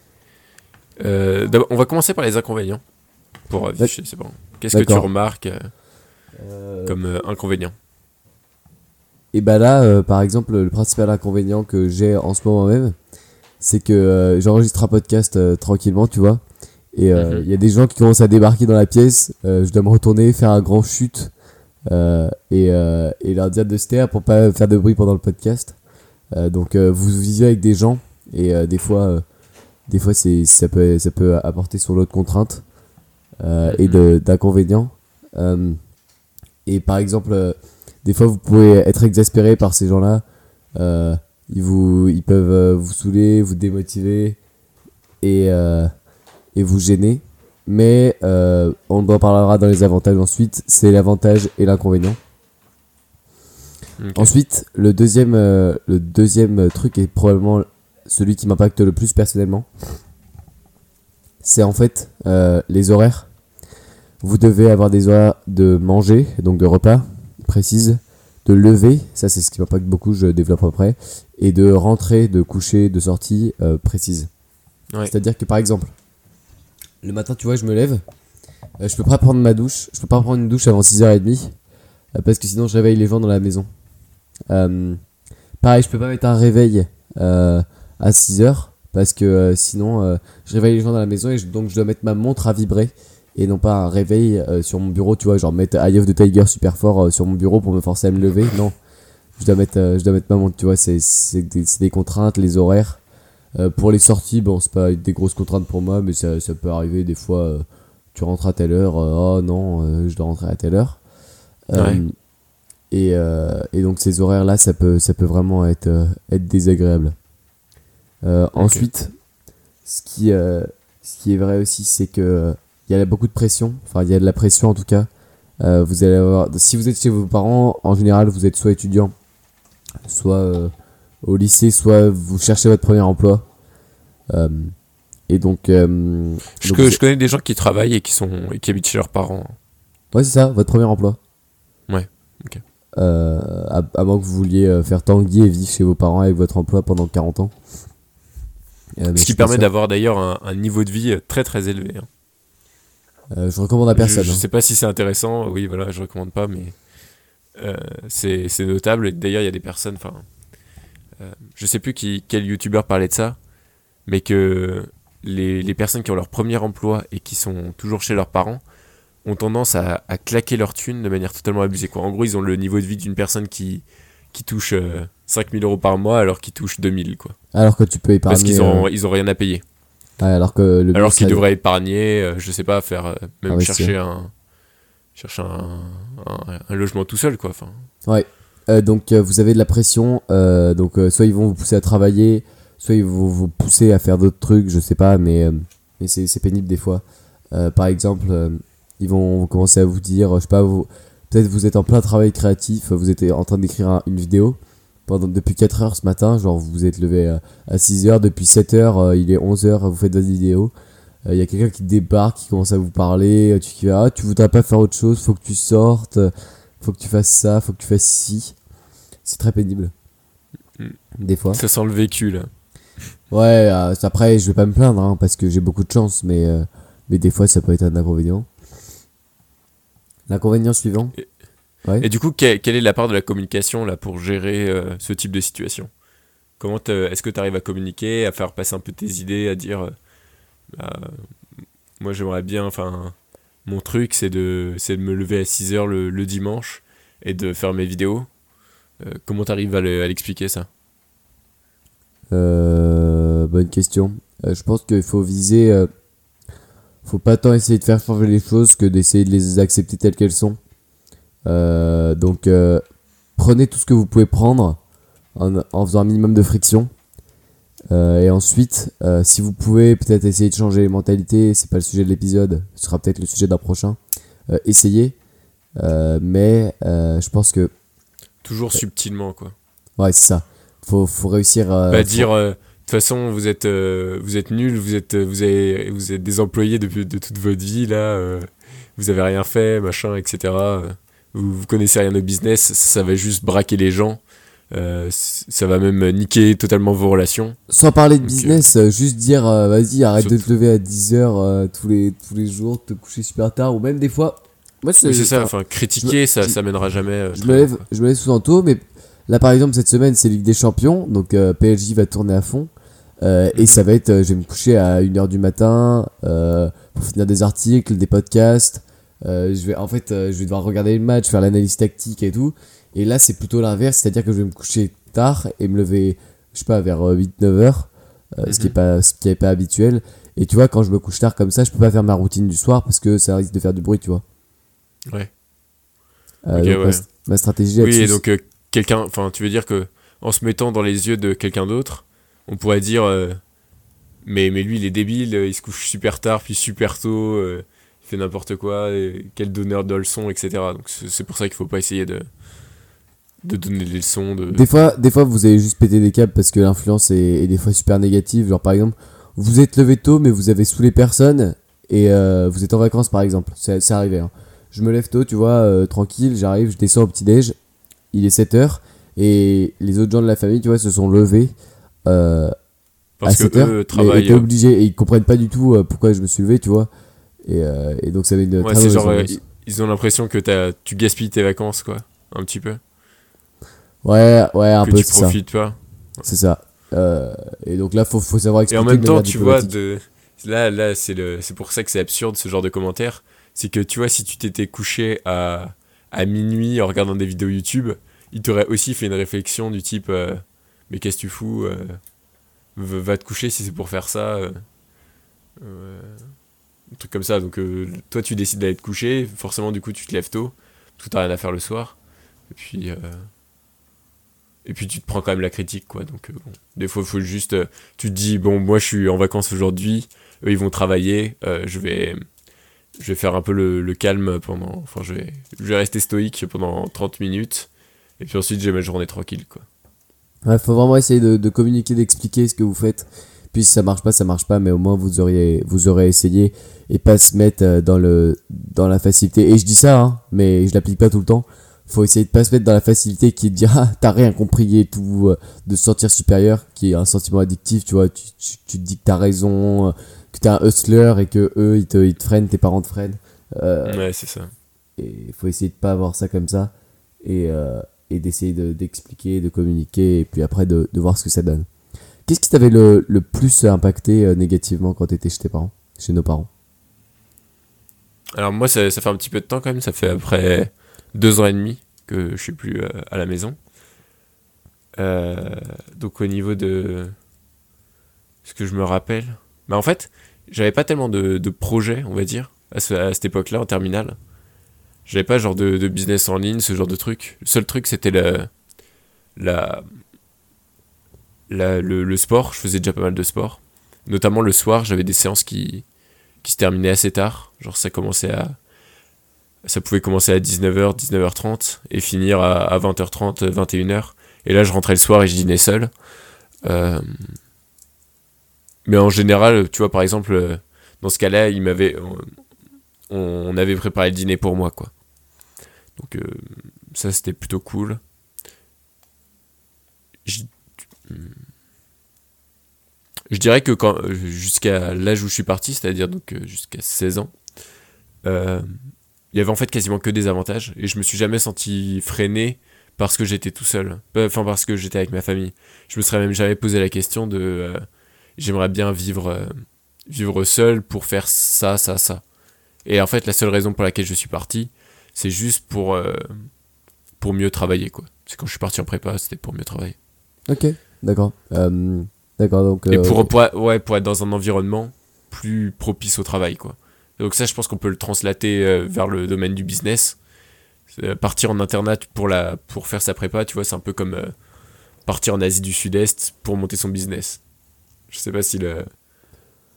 Euh, on va commencer par les inconvénients. Pour euh, chez ses parents. Qu'est-ce que tu remarques euh, comme inconvénient? Et bah là, euh, par exemple, le principal inconvénient que j'ai en ce moment même, c'est que j'enregistre un podcast tranquillement, tu vois. Et il Mhm. y a des gens qui commencent à débarquer dans la pièce. je dois me retourner, faire un grand chute et, et leur dire de se taire pour pas faire de bruit pendant le podcast. Euh, donc euh, vous vivez avec des gens et euh, des fois, des fois c'est ça peut ça peut apporter sur l'autre contrainte euh, et de- d'inconvénients. Et par exemple. des fois vous pouvez être exaspéré par ces gens-là. Ils, vous, ils peuvent vous saouler, vous démotiver et, et vous gêner. Mais euh, on en parlera dans les avantages ensuite. C'est l'avantage et l'inconvénient. Ensuite, le deuxième, euh, le deuxième truc est probablement celui qui m'impacte le plus personnellement. C'est en fait euh, les horaires. Vous devez avoir des horaires de manger, donc de repas précises, de lever, ça c'est ce qui m'impacte beaucoup, je développe après, et de rentrer, de coucher, de sortie euh, précises. Ouais. C'est-à-dire que par exemple, le matin, tu vois, je me lève, je peux pas prendre ma douche, je peux pas prendre une douche avant 6h30, euh, parce que sinon je réveille les gens dans la maison. Euh, pareil, je peux pas mettre un réveil euh, à 6h parce que euh, sinon je réveille les gens dans la maison et donc je dois mettre ma montre à vibrer et non pas un réveil sur mon bureau, tu vois, genre mettre Eye of the Tiger super fort sur mon bureau pour me forcer à me lever. Non, je dois mettre, je dois mettre ma montre, tu vois, c'est des, des contraintes, les horaires. Pour les sorties, bon, c'est pas des grosses contraintes pour moi, mais ça, ça peut arriver des fois. tu rentres à telle heure, oh non, je dois rentrer à telle heure. Et, euh, et donc ces horaires-là, ça peut, ça peut vraiment être, euh, être désagréable. Euh, Ensuite, ce qui, ce qui est vrai aussi, c'est que il y a beaucoup de pression. Enfin, il y a de la pression en tout cas. Vous allez avoir, si vous êtes chez vos parents, en général, vous êtes soit étudiant, soit au lycée, soit vous cherchez votre premier emploi. Et donc, Je, donc que- vous- je connais des gens qui travaillent et qui, sont, et qui habitent chez leurs parents. Ouais, c'est ça, votre premier emploi. Euh, à, à moins que vous vouliez euh, faire tanguy et vivre chez vos parents avec votre emploi pendant 40 ans. Euh, Ce qui permet d'avoir d'ailleurs un, un niveau de vie très très élevé. hein. Euh, je recommande à personne. Je, je hein. sais pas si c'est intéressant, oui voilà, je recommande pas, mais euh, c'est notable. D'ailleurs, il y a des personnes, enfin, euh, je sais plus qui, quel youtubeur parlait de ça, mais que les, les personnes qui ont leur premier emploi et qui sont toujours chez leurs parents ont tendance à, à claquer leur thune de manière totalement abusée. Quoi. En gros, ils ont le niveau de vie d'une personne qui, qui touche euh, 5000 euros par mois alors qu'ils touchent 2000. Quoi. Alors que tu peux épargner. Parce qu'ils ont, euh, ils ont rien à payer. ouais, alors que le Alors but qu'ils devraient épargner, euh, je sais pas, faire euh, même Investir. chercher un chercher un, un, un logement tout seul quoi. Enfin, Euh, donc vous avez de la pression, donc soit ils vont vous pousser à travailler, soit ils vont vous pousser à faire d'autres trucs, je sais pas, mais, mais c'est c'est pénible des fois. Par exemple, ils vont commencer à vous dire, je sais pas, vous, peut-être vous êtes en plein travail créatif, vous êtes en train d'écrire un- une vidéo pendant, depuis 4 heures ce matin, genre vous vous êtes levé à, à 6 heures, depuis 7 heures, euh, il est 11 heures, vous faites votre vidéo. Il y a quelqu'un qui débarque, qui commence à vous parler, euh, tu qui ah, tu voudrais pas faire autre chose, faut que tu sortes, euh, faut que tu fasses ça, faut que tu fasses ci. C'est très pénible. Mm. Des fois. ça sent le vécu là. Ouais, euh, après, je vais pas me plaindre hein, parce que j'ai beaucoup de chance, mais, euh, mais des fois, ça peut être un inconvénient. L'inconvénient suivant Ouais. Et du coup, que- quelle est la part de la communication là pour gérer euh, ce type de situation? Comment est-ce que tu arrives à communiquer, à faire passer un peu tes idées, à dire euh, bah, moi j'aimerais bien, enfin mon truc c'est de c'est de me lever à 6 heures le, le dimanche et de faire mes vidéos? Euh, comment tu arrives à le- à l'expliquer ça? Bonne question. Je pense qu'il faut viser. Faut pas tant essayer de faire changer les choses que d'essayer de les accepter telles qu'elles sont. Euh, donc, euh, prenez tout ce que vous pouvez prendre en, en faisant un minimum de friction. Euh, et ensuite, si vous pouvez peut-être essayer de changer les mentalités, c'est pas le sujet de l'épisode, ce sera peut-être le sujet d'un prochain. Essayez. Mais je pense que Toujours subtilement quoi. ouais, c'est ça. Faut, faut réussir à Bah, dire toute façon vous êtes euh, vous êtes nul, vous êtes vous avez vous êtes des employés depuis de toute votre vie là, euh, vous avez rien fait machin etc. Vous, vous connaissez rien au business, ça, ça va juste braquer les gens, euh, ça va même niquer totalement vos relations. Sans parler de business, euh, juste dire vas-y, arrête de te lever à 10h tous, les, tous les jours, te coucher super tard, ou même des fois. Moi, Oui, c'est ça, enfin, critiquer ça je- ça mènera jamais. je me lève, je me lève souvent tôt, mais là par exemple, cette semaine, c'est Ligue des Champions, donc euh, PSG va tourner à fond. Euh, Et ça va être, euh, je vais me coucher à 1h du matin euh, pour finir des articles, des podcasts. Euh, je vais, en fait, je vais devoir regarder le match, faire l'analyse tactique et tout. Et là, c'est plutôt l'inverse, c'est-à-dire que je vais me coucher tard et me lever, je sais pas, vers 8-9 heures, euh, ce qui est Mhm. pas, ce qui est pas habituel. Et tu vois, quand je me couche tard comme ça, je peux pas faire ma routine du soir parce que ça risque de faire du bruit, tu vois. Ouais. Euh, Ok, donc ma- ouais. ma, stratégie Oui, et donc quelqu'un, enfin, tu veux dire que en se mettant dans les yeux de quelqu'un d'autre, on pourrait dire, euh, mais mais lui il est débile, euh, il se couche super tard puis super tôt, euh, il fait n'importe quoi, et quel donneur de leçons, etc. Donc c'est pour ça qu'il faut pas essayer de de donner des leçons, de. Des fois, des fois, vous avez juste pété des câbles parce que l'influence est, des fois super négative. Genre, par exemple, vous êtes levé tôt, mais vous avez saoulé personne et vous êtes en vacances, par exemple. C'est arrivé. hein. Je me lève tôt, tu vois, tranquille, j'arrive, je descends au petit-déj. Il est 7h et les autres gens de la famille, tu vois, se sont levés euh, parce à que 7h. eux travaillent. étaient obligés et ils comprennent pas du tout euh, pourquoi je me suis levé, tu vois. Et, euh, et donc, ça avait une ouais, très c'est genre, euh, ils- ont l'impression que t'as, tu gaspilles tes vacances, quoi, un petit peu, Ouais, ouais, un que peu, tu c'est ça. profites pas. C'est ça. Euh, et donc là, faut, faut savoir Et expliquer en même temps, tu vois, de... là, là c'est le... c'est pour ça que c'est absurde ce genre de commentaire. C'est que tu vois, si tu t'étais couché à... à minuit en regardant des vidéos YouTube, il t'aurait aussi fait une réflexion du type euh, Mais qu'est-ce que tu fous euh, va- te coucher si c'est pour faire ça. euh, euh, un truc comme ça. Donc, toi, tu décides d'aller te coucher. Forcément, du coup, tu te lèves tôt. Tout t'as rien à faire le soir. Et puis. tu te prends quand même la critique, quoi. Donc, des fois, faut juste. tu te dis, bon, moi, je suis en vacances aujourd'hui. Eux, ils vont travailler. je vais. Faire un peu le, le calme pendant. Enfin, je vais, je vais rester stoïque pendant 30 minutes. Et puis ensuite, j'ai ma journée tranquille, quoi. Ouais, faut vraiment essayer de, de communiquer, d'expliquer ce que vous faites. Puis si ça marche pas, ça marche pas, mais au moins vous auriez, vous aurez essayé et pas se mettre euh, dans le, dans la facilité. Et je dis ça, hein, mais je l'applique pas tout le temps. Faut essayer de pas se mettre dans la facilité qui est de dire ah t'as rien compris et tout, euh, de se sentir supérieur, qui est un sentiment addictif, tu vois. Tu, tu, tu te dis que t'as raison, euh, que t'es un hustler et que eux ils te, ils te freinent, tes parents te freinent. Euh, Ouais, c'est ça. et il faut essayer de pas avoir ça comme ça et, euh, et d'essayer de- d'expliquer, de communiquer et puis après de, de voir ce que ça donne. Qu'est-ce qui t'avait le, le plus impacté euh, négativement quand t'étais chez tes parents, chez nos parents? Alors moi, ça, ça fait un petit peu de temps quand même. Ça fait après deux ans et demi que je suis plus euh, à la maison. Euh, donc au niveau de ce que je me rappelle, bah en fait, j'avais pas tellement de, de projets, on va dire, à cette époque-là, en terminale. J'avais pas genre de, de business en ligne, ce genre de truc. Le seul truc, c'était la, la, la- le, le sport. Je faisais déjà pas mal de sport. Notamment le soir, j'avais des séances qui, qui se terminaient assez tard. Genre ça commençait à... Ça pouvait commencer à 19h, 19h30 et finir à, à 20h30, 21h. Et là, je rentrais le soir et je dînais seul. Euh, Mais en général, tu vois, par exemple, euh, dans ce cas-là, il m'avait, on, avait préparé le dîner pour moi, quoi. Donc euh, ça, c'était plutôt cool. Je, dirais que jusqu'à l'âge où je suis parti, c'est-à-dire donc euh, jusqu'à 16 ans, euh, il y avait en fait quasiment que des avantages et je me suis jamais senti freiné parce que j'étais tout seul, enfin parce que j'étais avec ma famille. Je me serais même jamais posé la question de j'aimerais bien vivre vivre seul pour faire ça ça ça. Et en fait la seule raison pour laquelle je suis parti, c'est juste pour euh, pour mieux travailler quoi. C'est quand je suis parti en prépa, c'était pour mieux travailler. Ok, d'accord. Euh, d'accord, donc. Et euh, pour, pour, ouais, pour être dans un environnement plus propice au travail, quoi. Donc ça, je pense qu'on peut le translater euh, vers le domaine du business. Partir en internat pour, la, pour faire sa prépa, tu vois, c'est un peu comme partir en Asie du Sud-Est pour monter son business. Je sais pas si le,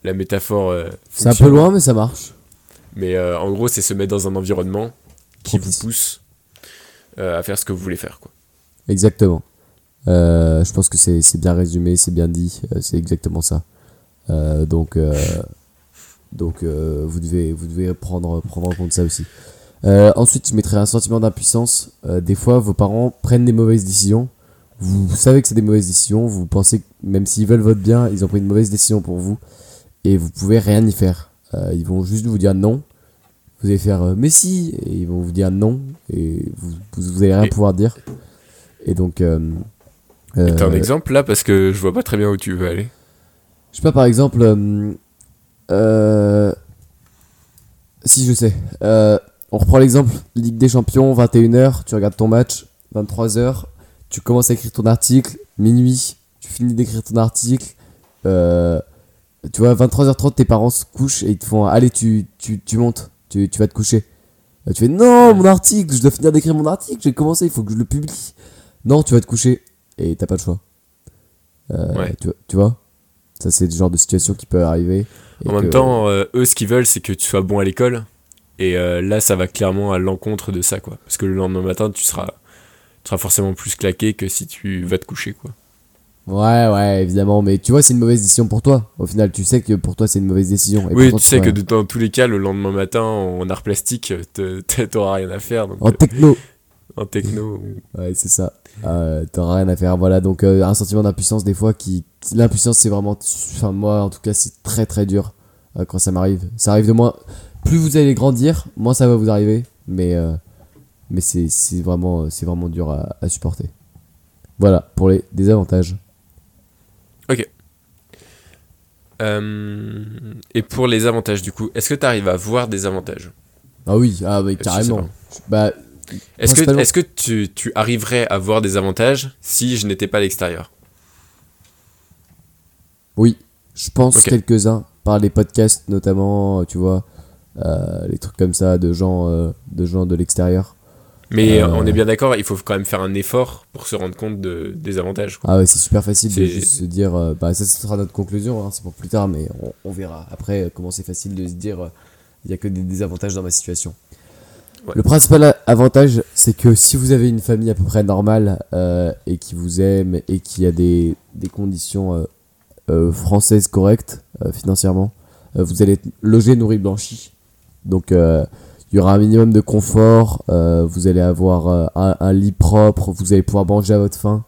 la métaphore... euh, C'est un peu loin, mais ça marche. Mais euh, en gros, c'est se mettre dans un environnement qui Propice. vous pousse euh, à faire ce que vous voulez faire, quoi. Exactement. Euh, je pense que c'est c'est bien résumé, c'est bien dit, c'est exactement ça. Donc, donc vous devez, vous devez prendre, prendre en compte ça aussi. Ensuite, je mettrai un sentiment d'impuissance. Des fois, vos parents prennent des mauvaises décisions. Vous, vous savez que c'est des mauvaises décisions. Vous pensez que même s'ils veulent votre bien, ils ont pris une mauvaise décision pour vous. Et vous pouvez rien y faire. Euh, ils vont juste vous dire non. Vous allez faire euh, mais si. Et ils vont vous dire non. Et vous, vous, vous allez rien Et- pouvoir dire. Et donc. Euh, Et T'as un euh, exemple là Parce que je vois pas très bien où tu veux aller. je sais pas, par exemple. euh, euh, si, je sais. On reprend l'exemple Ligue des Champions, 21h, tu regardes ton match, 23h, tu commences à écrire ton article, minuit, tu finis d'écrire ton article. Tu vois, 23h30, tes parents se couchent et ils te font Allez, tu, tu, tu montes, tu, tu vas te coucher. Tu fais Non, mon article, je dois finir d'écrire mon article, j'ai commencé, il faut que je le publie. Non, tu vas te coucher et t'as pas de choix. Euh, Ouais. tu, vois- tu vois Ça, c'est le genre de situation qui peut arriver. En même temps, euh, eux, ce qu'ils veulent, c'est que tu sois bon à l'école. Et euh, là, ça va clairement à l'encontre de ça, quoi. Parce que le lendemain matin, tu seras, tu seras forcément plus claqué que si tu vas te coucher, quoi. Ouais, ouais, évidemment, mais tu vois, c'est une mauvaise décision pour toi. Au final, tu sais que pour toi, c'est une mauvaise décision. et oui, pourtant, tu sais que dans tous les cas, le lendemain matin, en art plastique, t'auras rien à faire. Donc, En euh, techno. en techno. ou- Ouais, c'est ça. Euh, T'auras rien à faire. Voilà, donc euh, un sentiment d'impuissance, des fois, qui. L'impuissance, c'est vraiment. Enfin, moi, en tout cas, c'est très très dur euh, quand ça m'arrive. Ça arrive de moins. Plus vous allez grandir, moins ça va vous arriver. Mais, euh, mais c'est vraiment, vraiment dur à, à supporter. Voilà, pour les désavantages. Euh, et pour les avantages, du coup, est-ce que tu arrives à voir des avantages? Ah oui, ah, carrément. Bah, Est-ce que, tu, tu arriverais à voir des avantages si je n'étais pas à l'extérieur? Oui, je pense Ok. quelques-uns par les podcasts notamment, euh, tu vois, euh, les trucs comme ça de gens, euh, de gens de l'extérieur. Mais Euh, on est bien d'accord, il faut quand même faire un effort pour se rendre compte de, des avantages. quoi. Ah ouais, c'est super facile de juste se dire, euh, bah ça ce sera notre conclusion, hein, c'est pour plus tard, mais on, on verra après euh, comment c'est facile de se dire, euh, il y a que des désavantages dans ma situation. Ouais. Le principal avantage, c'est que si vous avez une famille à peu près normale euh, et qui vous aime et qui a des, des conditions euh, euh, françaises correctes euh, financièrement, euh, vous allez être logé, nourri, blanchi. Donc euh, il y aura un minimum de confort, euh, vous allez avoir euh, un, lit propre, vous allez pouvoir manger à votre faim,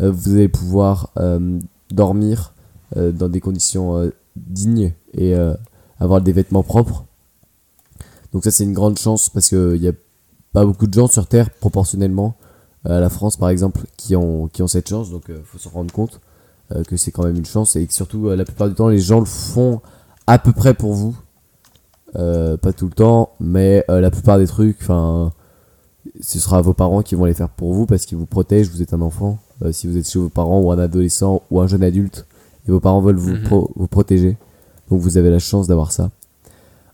euh, vous allez pouvoir euh, dormir euh, dans des conditions euh, dignes et avoir des vêtements propres. Donc ça c'est une grande chance parce qu'il n'y a pas beaucoup de gens sur Terre proportionnellement à la France par exemple qui ont, qui ont cette chance, donc il faut s'en rendre compte. que c'est quand même une chance et que surtout la plupart du temps les gens le font à peu près pour vous. Euh, pas tout le temps, mais euh, la plupart des trucs, enfin, ce sera vos parents qui vont les faire pour vous parce qu'ils vous protègent. Vous êtes un enfant. Euh, si vous êtes chez vos parents ou un adolescent ou un jeune adulte et vos parents veulent vous, Mhm. pro- vous protéger, donc vous avez la chance d'avoir ça.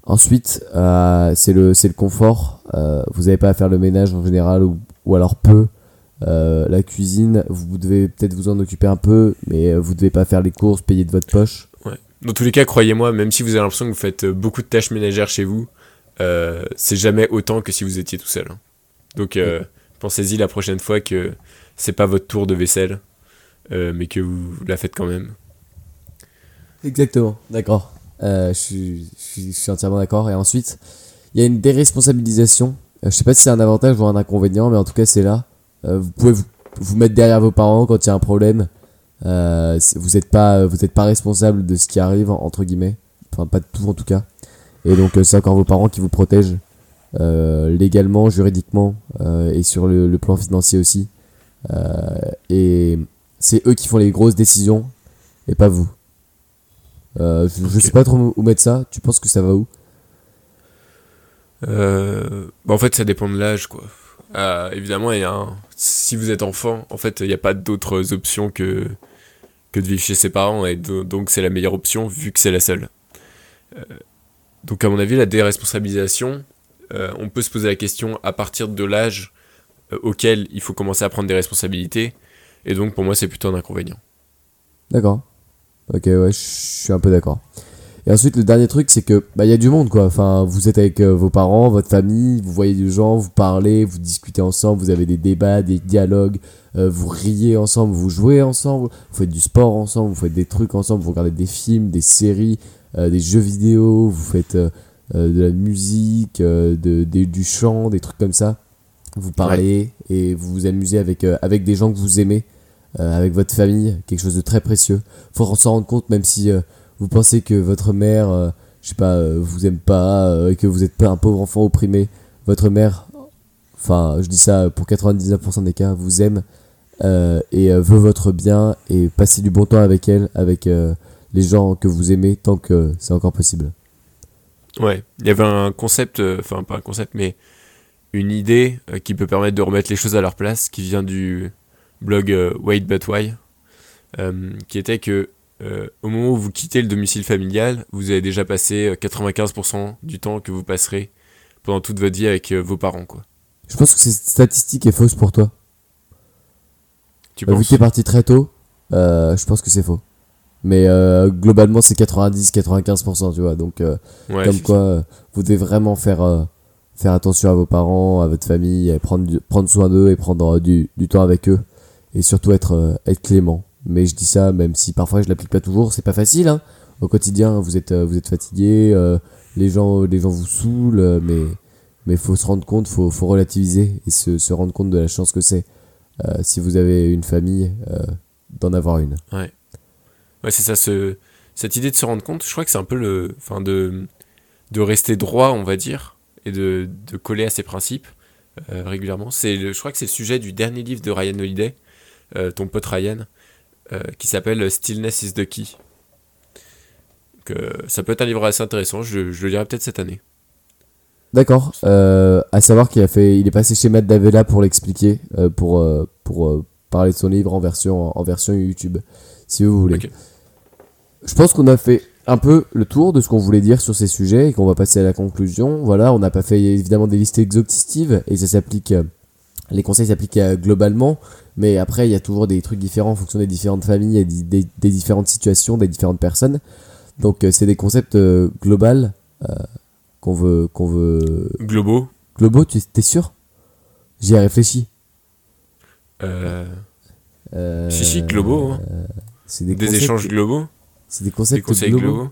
Ensuite, euh, c'est le, confort. Euh, vous n'avez pas à faire le ménage en général ou, ou alors peu. Euh, la cuisine, vous devez peut-être vous en occuper un peu, mais vous devez pas faire les courses, payer de votre poche. Dans tous les cas, croyez-moi, même si vous avez l'impression que vous faites euh, beaucoup de tâches ménagères chez vous, euh, c'est jamais autant que si vous étiez tout seul. hein. Donc euh, pensez-y la prochaine fois que c'est pas votre tour de vaisselle, euh, mais que vous la faites quand même. Exactement, d'accord. Euh, je, suis, je, suis, je suis entièrement d'accord. Et ensuite, il y a une déresponsabilisation. Je sais pas si c'est un avantage ou un inconvénient, mais en tout cas, c'est là. Euh, vous pouvez vous, vous mettre derrière vos parents quand il y a un problème. Euh, vous n'êtes pas, vous êtes pas responsable de ce qui arrive, entre guillemets. Enfin, pas de tout en tout cas. Et donc, euh, c'est encore vos parents qui vous protègent euh, légalement, juridiquement euh, et sur le, le plan financier aussi. Euh, et c'est eux qui font les grosses décisions et pas vous. Euh, je, je sais pas trop où mettre ça. Tu penses que ça va où? Euh, bah, en fait, ça dépend de l'âge, quoi. Euh, évidemment, il y a un- si vous êtes enfant, en fait, il n'y a pas d'autres options que, que de vivre chez ses parents, et do- donc c'est la meilleure option vu que c'est la seule. Euh, donc, à mon avis, la déresponsabilisation, euh, on peut se poser la question à partir de l'âge euh, auquel il faut commencer à prendre des responsabilités, et donc pour moi, c'est plutôt un inconvénient. D'accord. Ok, ouais, je suis un peu d'accord. Et ensuite, le dernier truc, c'est que bah il y a du monde quoi. Enfin, vous êtes avec euh, vos parents, votre famille, vous voyez des gens, vous parlez, vous discutez ensemble, vous avez des débats, des dialogues, euh, vous riez ensemble, vous jouez ensemble, vous faites du sport ensemble, vous faites des trucs ensemble, vous regardez des films, des séries, euh, des jeux vidéo, vous faites de la musique, de, des- du chant, des trucs comme ça. Vous parlez et vous vous amusez avec, avec des gens que vous aimez, avec votre famille, quelque chose de très précieux. Faut s'en rendre compte même si vous pensez que votre mère, euh, je sais pas, euh, vous aime pas, euh, que vous êtes pas un pauvre enfant opprimé. Votre mère, enfin, je dis ça pour 99% des cas, vous aime euh, et veut votre bien et passez du bon temps avec elle, avec les gens que vous aimez tant que c'est encore possible? Ouais, il y avait un concept, enfin pas un concept, mais une idée qui peut permettre de remettre les choses à leur place, qui vient du blog Wait But Why, qui était que euh, au moment où vous quittez le domicile familial, vous avez déjà passé euh, 95% du temps que vous passerez pendant toute votre vie avec euh, vos parents, quoi. Je pense que cette statistique est fausse pour toi. Tu Bah, vu penses? que t'es parti très tôt, euh, je pense que c'est faux. Mais euh, globalement, c'est 90-95%, tu vois. Donc, euh, Ouais, comme quoi, euh, vous devez vraiment faire, euh, faire attention à vos parents, à votre famille, et prendre, prendre soin d'eux et prendre euh, du, du temps avec eux. Et surtout être, euh, être clément. Mais je dis ça, même si parfois je l'applique pas toujours, c'est pas facile. Hein. Au quotidien, vous êtes, euh, vous êtes fatigué, euh, les, gens, les gens vous saoulent, euh, mais mais faut se rendre compte, faut, faut relativiser et se, se rendre compte de la chance que c'est. euh, si vous avez une famille, euh, d'en avoir une. Ouais, c'est ça, ce, cette idée de se rendre compte, je crois que c'est un peu le. Enfin, de, de rester droit, on va dire, et de, de coller à ses principes euh, régulièrement. C'est je crois que c'est le sujet du dernier livre de Ryan Holiday, euh, ton pote Ryan, euh, qui s'appelle Stillness is the Key. Donc, euh, ça peut être un livre assez intéressant, je, je le lirai peut-être cette année. D'accord. Euh, à savoir qu'il a fait, il est passé chez Matt Davella pour l'expliquer, euh, pour euh, pour parler de son livre en version en version YouTube, si vous voulez. Je pense qu'on a fait un peu le tour de ce qu'on voulait dire sur ces sujets et qu'on va passer à la conclusion. Voilà, on n'a pas fait évidemment des listes exhaustives et ça s'applique, les conseils s'appliquent euh, globalement, mais après il y a toujours des trucs différents en fonction des différentes familles et des, des- des différentes situations, des différentes personnes. Donc euh, c'est des concepts euh, globaux qu'on veut qu'on veut Globaux, globaux. Tu t'es sûr? J'y ai réfléchi. euh, Euh, si, si, globaux, hein. C'est des, des échanges globaux, C'est des des concepts conseils globaux. globaux.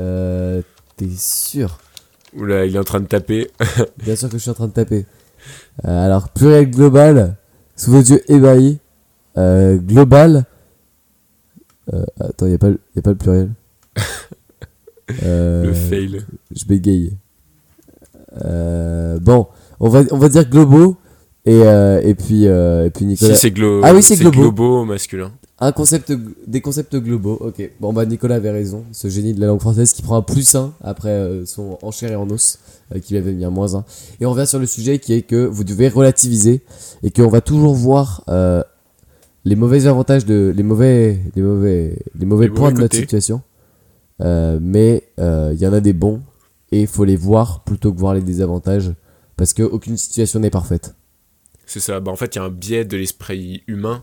Euh, T'es sûr? Oula, il est en train de taper. Bien sûr que je suis en train de taper. Euh, alors, pluriel global, sous vos yeux ébahis. Euh, global. Euh, attends, il n'y a, pas le- y a pas le pluriel. Euh, Le fail. Je bégaye. Euh, bon, on va, on va dire globaux. Et, euh, et puis, euh, et puis Nicolas. Si, c'est glo Ah oui, c'est globaux. globaux au masculin. Un concept, des concepts globaux, ok. Bon bah Nicolas avait raison, ce génie de la langue française qui prend un plus 1 après euh, son en chair et en os, euh, qui avait mis un moins 1. Et on revient sur le sujet qui est que vous devez relativiser et qu'on va toujours voir euh, les mauvais avantages de les mauvais les mauvais les mauvais Les points mauvais de notre situation. Mais il y en a des bons et il faut les voir plutôt que voir les désavantages parce que aucune situation n'est parfaite. C'est ça. Bah, en fait, il y a un biais de l'esprit humain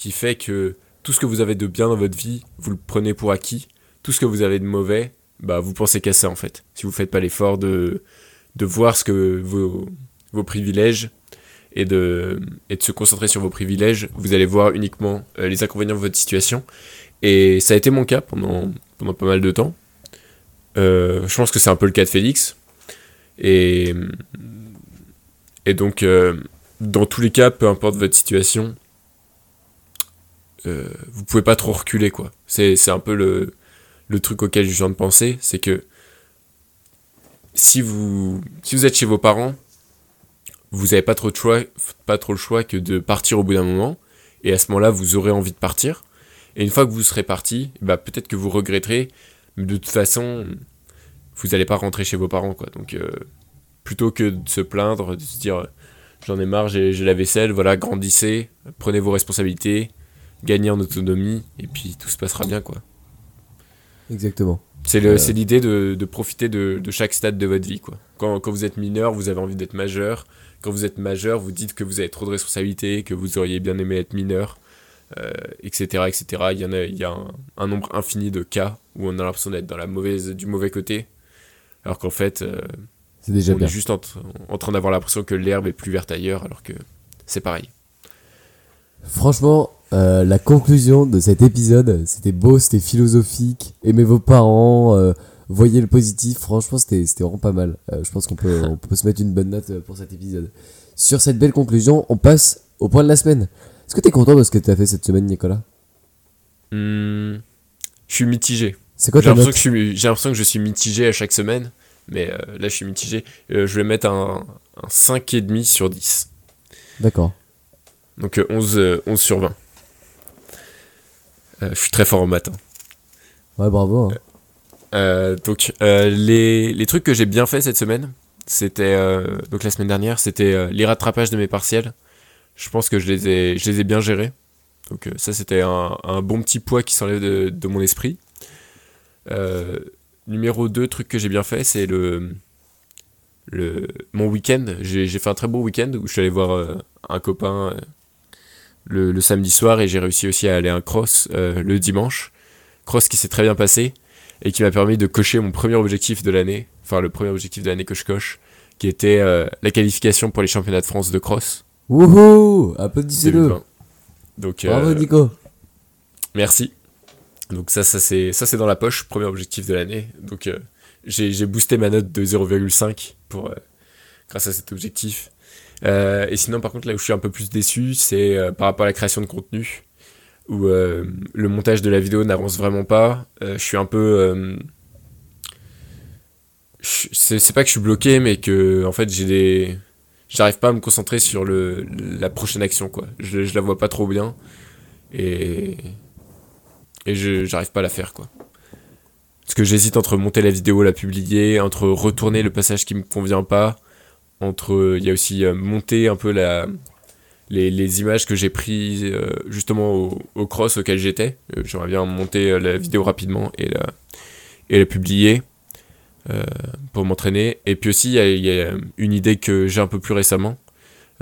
qui fait que tout ce que vous avez de bien dans votre vie, vous le prenez pour acquis. Tout ce que vous avez de mauvais, bah, vous pensez qu'à ça, en fait. Si vous faites pas l'effort de, de voir ce que vos, vos privilèges et de, et de se concentrer sur vos privilèges, vous allez voir uniquement euh, les inconvénients de votre situation. Et ça a été mon cas pendant, pendant pas mal de temps. Euh, je pense que c'est un peu le cas de Félix. Et, et donc, euh, dans tous les cas, peu importe votre situation, euh, vous pouvez pas trop reculer, quoi. C'est, un peu le, truc auquel je viens de penser, c'est que si vous, si vous êtes chez vos parents, vous n'avez pas trop pas trop le choix que de partir au bout d'un moment, et à ce moment-là, vous aurez envie de partir. Et une fois que vous serez parti, bah peut-être que vous regretterez, mais de toute façon, vous n'allez pas rentrer chez vos parents, quoi. Donc, euh, plutôt que de se plaindre, de se dire j'en ai marre, j'ai j'ai la vaisselle, voilà, grandissez, prenez vos responsabilités, gagnez en autonomie, et puis tout se passera bien, quoi. Exactement. C'est Euh. l'idée de, de profiter de, de chaque stade de votre vie, quoi. Quand, quand vous êtes mineur, vous avez envie d'être majeur. Quand vous êtes majeur, vous dites que vous avez trop de responsabilités, que vous auriez bien aimé être mineur, euh, etc., etc. Il y en a, il y a un, un nombre infini de cas où on a l'impression d'être dans la mauvaise, du mauvais côté, alors qu'en fait, euh, C'est déjà on bien. est juste en train d'avoir l'impression que l'herbe est plus verte ailleurs, alors que c'est pareil. Franchement, euh, la conclusion de cet épisode, c'était beau, c'était philosophique. Aimez vos parents, euh, voyez le positif. Franchement, c'était c'était vraiment pas mal. Euh, je pense qu'on peut, on peut se mettre une bonne note euh, pour cet épisode. Sur cette belle conclusion, on passe au point de la semaine. Est-ce que t'es content de ce que t'as fait cette semaine, Nicolas? Hmm, je suis mitigé. C'est quoi J'ai l'impression, que je suis, j'ai l'impression que je suis mitigé à chaque semaine, mais euh, là je suis mitigé. Euh, je vais mettre un, un 5,5 sur 10. D'accord. Donc euh, 11, euh, 11 sur 20. Euh, je suis très fort en maths. hein. Ouais, bravo. hein. Euh, donc euh, les, les trucs que j'ai bien fait cette semaine, c'était donc la semaine dernière, c'était les rattrapages de mes partiels. Je pense que je les ai, je les ai bien gérés. Donc ça c'était un, un bon petit poids qui s'enlève de, de mon esprit. Numéro 2, truc que j'ai bien fait, c'est le, le mon week-end. J'ai j'ai fait un très beau week-end où je suis allé voir euh, un copain euh, le, le samedi soir et j'ai réussi aussi à aller à un cross euh, le dimanche. Cross qui s'est très bien passé et qui m'a permis de cocher mon premier objectif de l'année, enfin le premier objectif de l'année que je coche, qui était euh, la qualification pour les championnats de France de cross Wouhou Applaudissez-le. 2020. Donc Bravo, euh, Nico. merci. Donc ça, ça c'est ça c'est dans la poche, premier objectif de l'année. Donc euh, j'ai boosté ma note de 0,5 pour euh, grâce à cet objectif. Euh, et sinon, par contre, là où je suis un peu plus déçu, c'est euh, par rapport à la création de contenu, où euh, le montage de la vidéo n'avance vraiment pas. Je suis un peu. c'est pas que je suis bloqué, mais que en fait j'ai des. J'arrive pas à me concentrer sur le, la prochaine action, quoi. Je, je la vois pas trop bien. Et. Et j'arrive pas à la faire, quoi. Parce que j'hésite entre monter la vidéo, la publier, entre retourner le passage qui me convient pas, entre. Il y a aussi euh, monter un peu la. Les, les images que j'ai prises euh, justement au, au cross auquel j'étais. Euh, J'aimerais bien monter la vidéo rapidement et la, et la publier euh, pour m'entraîner. Et puis aussi, il y, a- il y a une idée que j'ai un peu plus récemment.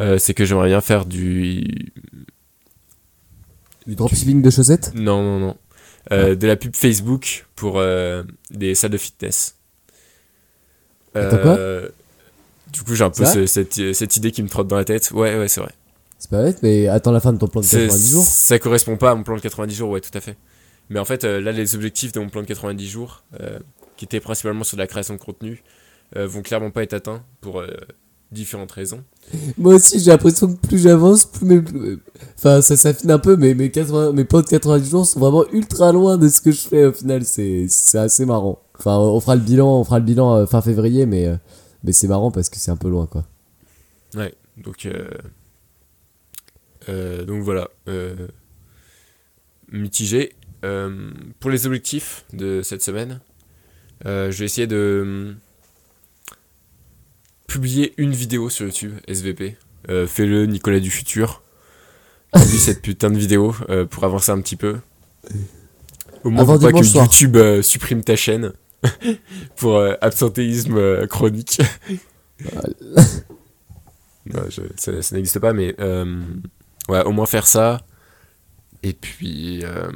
euh, c'est que j'aimerais bien faire du. Du dropshipping de chaussettes? Non, non, non. Euh, De la pub Facebook pour des salles de fitness. Quoi? Du coup, j'ai un peu ce- cette, cette idée qui me trotte dans la tête. Ouais, ouais, c'est vrai. C'est pas bête, mais attends la fin de ton plan de C'est- 90 jours. Ça correspond pas à mon plan de 90 jours, ouais, tout à fait. Mais en fait, euh, là, les objectifs de mon plan de 90 jours, euh, qui étaient principalement sur la création de contenu, euh, vont clairement pas être atteints pour euh, différentes raisons. Moi aussi, j'ai l'impression que plus j'avance, plus mes. Enfin, ça s'affine un peu, mais mes, 80... mes plans de 90 jours sont vraiment ultra loin de ce que je fais au final. C'est c'est assez marrant. Enfin, on fera le bilan, on fera le bilan fin février, mais, mais c'est marrant parce que c'est un peu loin, quoi. Ouais, donc, euh, euh, donc voilà. euh, mitigé. Euh, pour les objectifs de cette semaine, je vais essayer de publier une vidéo sur YouTube, SVP. Fais-le, Nicolas du futur. Publie cette putain de vidéo pour avancer un petit peu. Au moins, Avant faut pas que soir. YouTube supprime ta chaîne pour euh, absentéisme euh, chronique. Non, je- ça ça n'existe pas, mais euh, ouais, au moins faire ça. Et puis. euh,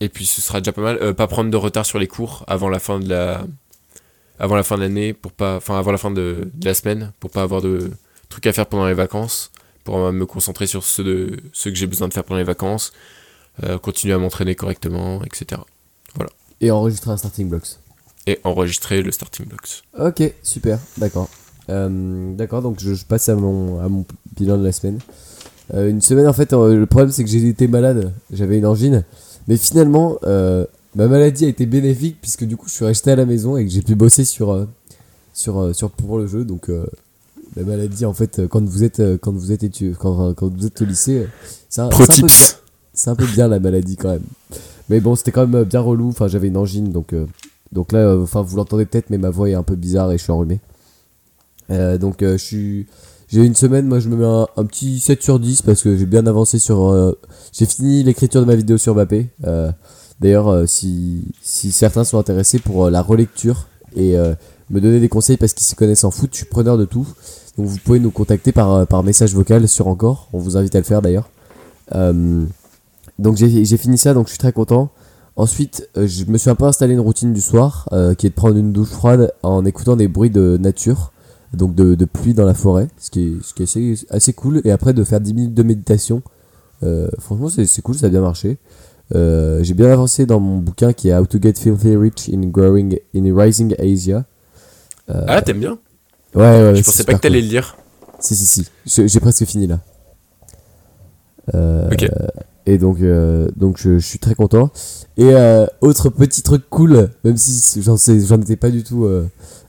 et puis ce sera déjà pas mal. Pas prendre de retard sur les cours avant la fin de la. Avant la fin de l'année, pour pas. Enfin, avant la fin de, de la semaine, pour pas avoir de trucs à faire pendant les vacances. Pour me concentrer sur ceux, de, ceux que j'ai besoin de faire pendant les vacances. continuer à m'entraîner correctement, etc. Et enregistrer un starting blocks. Et enregistrer le starting blocks. Ok, super, d'accord. Euh, d'accord, donc je, je passe à mon, à mon bilan de la semaine. Euh, une semaine, en fait, euh, le problème c'est que j'ai été malade, j'avais une angine. Mais finalement, ma maladie a été bénéfique puisque du coup je suis resté à la maison et que j'ai pu bosser sur, sur, sur pour le jeu. Donc la maladie, en fait, quand vous êtes, quand vous êtes, étu- quand, quand vous êtes au lycée, c'est un, Pro tips c'est un peu bien la maladie quand même. Mais bon, c'était quand même bien relou. Enfin, j'avais une angine, donc, euh, donc là, euh, enfin, vous l'entendez peut-être, mais ma voix est un peu bizarre et je suis enrhumé. Euh, donc, euh, je suis. J'ai une semaine, moi je me mets un, petit 7 sur 10 parce que j'ai bien avancé sur. euh, j'ai fini l'écriture de ma vidéo sur Mbappé. Euh, D'ailleurs, euh, si, si certains sont intéressés pour euh, la relecture et euh, me donner des conseils parce qu'ils s'y connaissent en foot, je suis preneur de tout. Donc vous pouvez nous contacter par, euh, par message vocal sur Encore. On vous invite à le faire d'ailleurs. Euh, donc j'ai fini ça, donc je suis très content. Ensuite, euh, je me suis un peu installé une routine du soir, euh, qui est de prendre une douche froide en écoutant des bruits de nature, donc de, de pluie dans la forêt, ce qui est, ce qui est assez, assez cool. Et après de faire 10 minutes de méditation. Euh, franchement, c'est cool, ça a bien marché. Euh, j'ai bien avancé dans mon bouquin qui est How to Get Filthy Rich in Growing in Rising Asia. Ah, t'aimes bien? Ouais, ouais, Je pensais pas que t'allais cool. le lire. Si, si, si. J'ai presque fini là. Ok. Et donc, euh, donc je, suis très content. Et euh, autre petit truc cool, même si j'en étais pas du tout euh,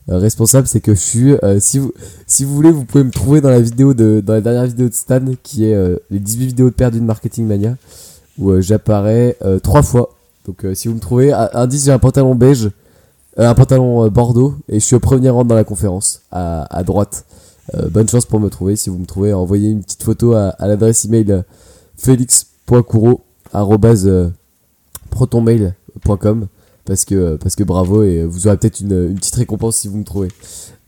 responsable, c'est que je suis. si vous, si vous voulez, vous pouvez me trouver dans la vidéo de, dans la dernière vidéo de Stan, qui est les 18 vidéos de perdu de Marketing Mania, où j'apparais trois fois. Donc, si vous me trouvez, indice, j'ai un pantalon beige, un pantalon bordeaux, et je suis au premier rang dans la conférence, à, à droite. Bonne chance pour me trouver. Si vous me trouvez, envoyez une petite photo à, à l'adresse email euh, felix.couro.protonmail.com parce que, euh, parce que bravo et euh, vous aurez peut-être une, une petite récompense si vous me trouvez.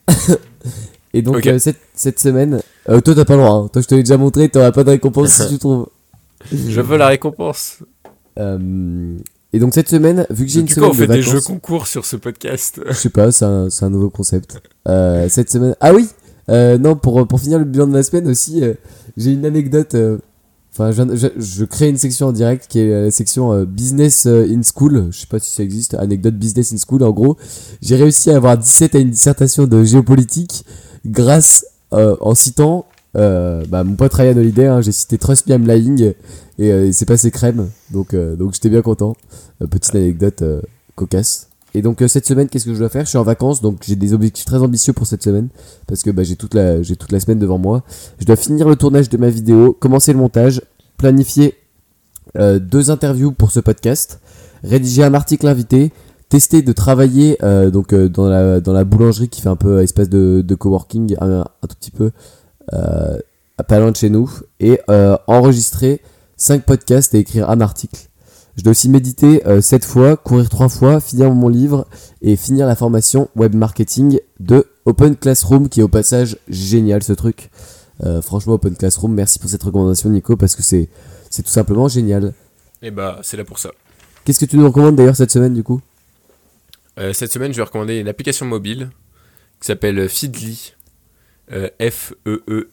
et donc, euh, cette, cette semaine, euh, toi t'as pas le droit, hein. toi je te l'ai déjà montré, t'auras pas de récompense si tu trouves. Je veux la récompense. Euh, et donc, cette semaine, vu que j'ai une Du coup, on semaine de fait des jeux concours sur ce podcast. je sais pas, c'est un, un nouveau concept. Euh, cette semaine. Ah oui euh, Non, pour, pour finir le bilan de la semaine aussi, euh, j'ai une anecdote. Euh, Enfin, je, crée une section en direct qui est la section euh, Business euh, in School. Je sais pas si ça existe. Anecdote Business in School. En gros, j'ai réussi à avoir 17 à une dissertation de géopolitique grâce euh, en citant euh, bah, mon pote Ryan Holiday. hein, j'ai cité Trust Me I'm Lying et euh, il s'est passé crème. Donc, euh, donc j'étais bien content. Euh, petite anecdote euh, cocasse. Et donc euh, cette semaine, qu'est-ce que je dois faire? Je suis en vacances, donc j'ai des objectifs très ambitieux pour cette semaine parce que bah, j'ai toute la toute la semaine devant moi. Je dois finir le tournage de ma vidéo, commencer le montage, planifier euh, deux interviews pour ce podcast, rédiger un article invité, tester de travailler euh, donc dans la dans la boulangerie qui fait un peu espace de, de coworking un, un tout petit peu pas loin de chez nous et enregistrer cinq podcasts et écrire un article. Je dois aussi méditer 7 fois, courir 3 fois, finir mon livre et finir la formation web marketing de Open Classroom qui est au passage génial ce truc. Euh, franchement Open Classroom, merci pour cette recommandation Nico parce que c'est c'est tout simplement génial. Et bah, c'est là pour ça. Qu'est-ce que tu nous recommandes d'ailleurs cette semaine du coup? Euh, cette semaine, je vais recommander une application mobile qui s'appelle Feedly. Euh,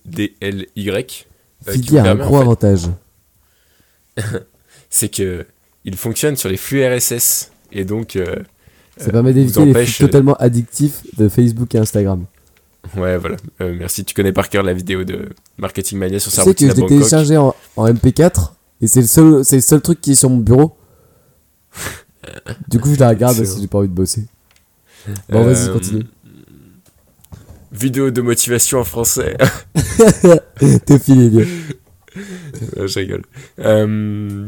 F-E-E-D-L-Y. Euh, vous a un en gros fait- avantage. C'est que il fonctionne sur les flux RSS. Et donc, euh, Ça euh, permet vous d'éviter les flux totalement addictifs de Facebook et Instagram. Ouais, voilà. Euh, merci. Tu connais par cœur la vidéo de Marketing Mania sur Tu sa sais que je l'ai téléchargé en, en MP4 et c'est le seul c'est le seul truc qui est sur mon bureau. du coup je la regarde si j'ai pas envie de bosser. Bon vas-y Euh, continue. Vidéo de motivation en français. T'es filé Lyon. je rigole. Euh,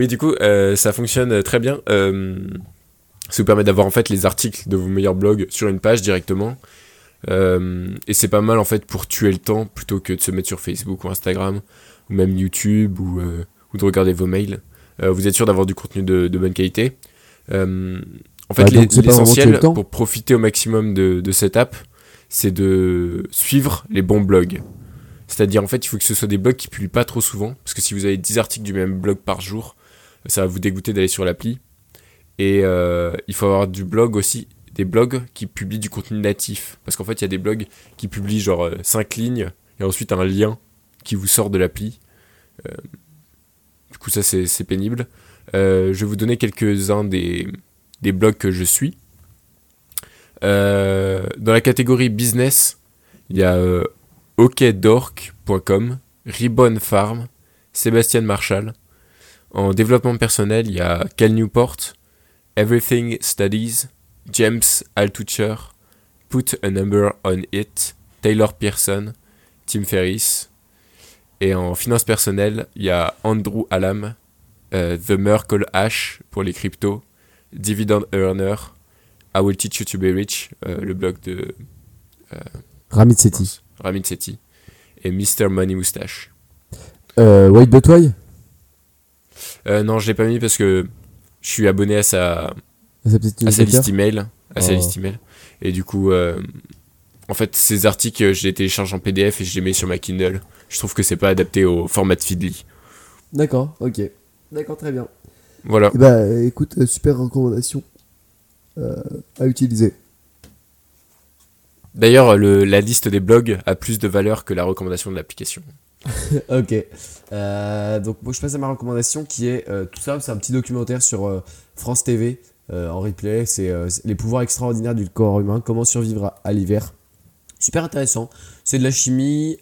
oui, du coup, euh, ça fonctionne très bien. Euh, ça vous permet d'avoir en fait les articles de vos meilleurs blogs sur une page directement. et c'est pas mal en fait pour tuer le temps plutôt que de se mettre sur Facebook ou Instagram ou même YouTube ou, ou de regarder vos mails. vous êtes sûr d'avoir du contenu de, de bonne qualité. en fait, l'essentiel pour profiter au maximum de, de cette app, c'est de suivre les bons blogs. C'est-à-dire, en fait, il faut que ce soit des blogs qui publient pas trop souvent. Parce que si vous avez 10 articles du même blog par jour, ça va vous dégoûter d'aller sur l'appli. Et euh, il faut avoir du blog aussi, des blogs qui publient du contenu natif. Parce qu'en fait, il y a des blogs qui publient genre 5 lignes et ensuite un lien qui vous sort de l'appli. Euh, du coup, ça, c'est pénible. Euh, je vais vous donner quelques-uns des, des blogs que je suis. Euh, dans la catégorie business, il y a euh, okdork.com, Ribbon Farm, Sébastien Marshall. En développement personnel, il y a Cal Newport, Everything Studies, James Altucher, Put a Number on It, Taylor Pearson, Tim Ferriss. Et en finance personnelle, il y a Andrew Alam, euh, The Merkle Hash pour les cryptos, Dividend Earner, I Will Teach You to Be Rich, euh, le blog de Ramit Sethi. Ramin Sethi, et Mr. Money Moustache. Euh, White But Why? Euh, non, je l'ai pas mis parce que je suis abonné à sa, Sa petite à sa newsletter liste email, à sa Oh. liste email. Et du coup, euh, en fait, ces articles, je les télécharge en PDF et je les mets sur ma Kindle. Je trouve que c'est pas adapté au format de Feedly. D'accord, ok. D'accord, très bien. Voilà. Bah, écoute, euh, super recommandation euh, à utiliser. D'ailleurs, le- la liste des blogs a plus de valeur que la recommandation de l'application. ok. Euh, donc, moi, je passe à ma recommandation qui est euh, tout ça. C'est un petit documentaire sur euh, France TV en replay. C'est les pouvoirs extraordinaires du corps humain. Comment survivre à, à l'hiver. Super intéressant. C'est de la chimie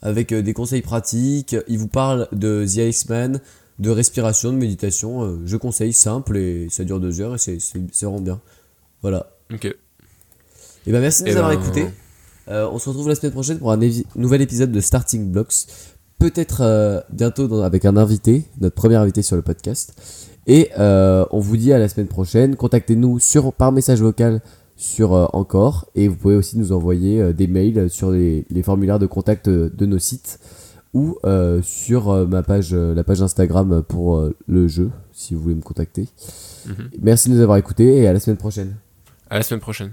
avec des conseils pratiques. Il vous parle de The Iceman, de respiration, de méditation. Je conseille simple et ça dure deux heures et c'est vraiment bien. Voilà. Ok. Et ben merci de nous Eh avoir ben, écoutés. Euh, on se retrouve la semaine prochaine pour un nouvel épisode de Starting Blocks. Peut-être euh, bientôt dans- avec un invité, notre premier invité sur le podcast. Et euh, on vous dit à la semaine prochaine. Contactez-nous sur, par message vocal sur Encore. Et vous pouvez aussi nous envoyer des mails sur les, les formulaires de contact de nos sites ou sur ma page, la page Instagram pour le jeu, si vous voulez me contacter. Mhm. Merci de nous avoir écoutés et à la semaine prochaine. À la semaine prochaine.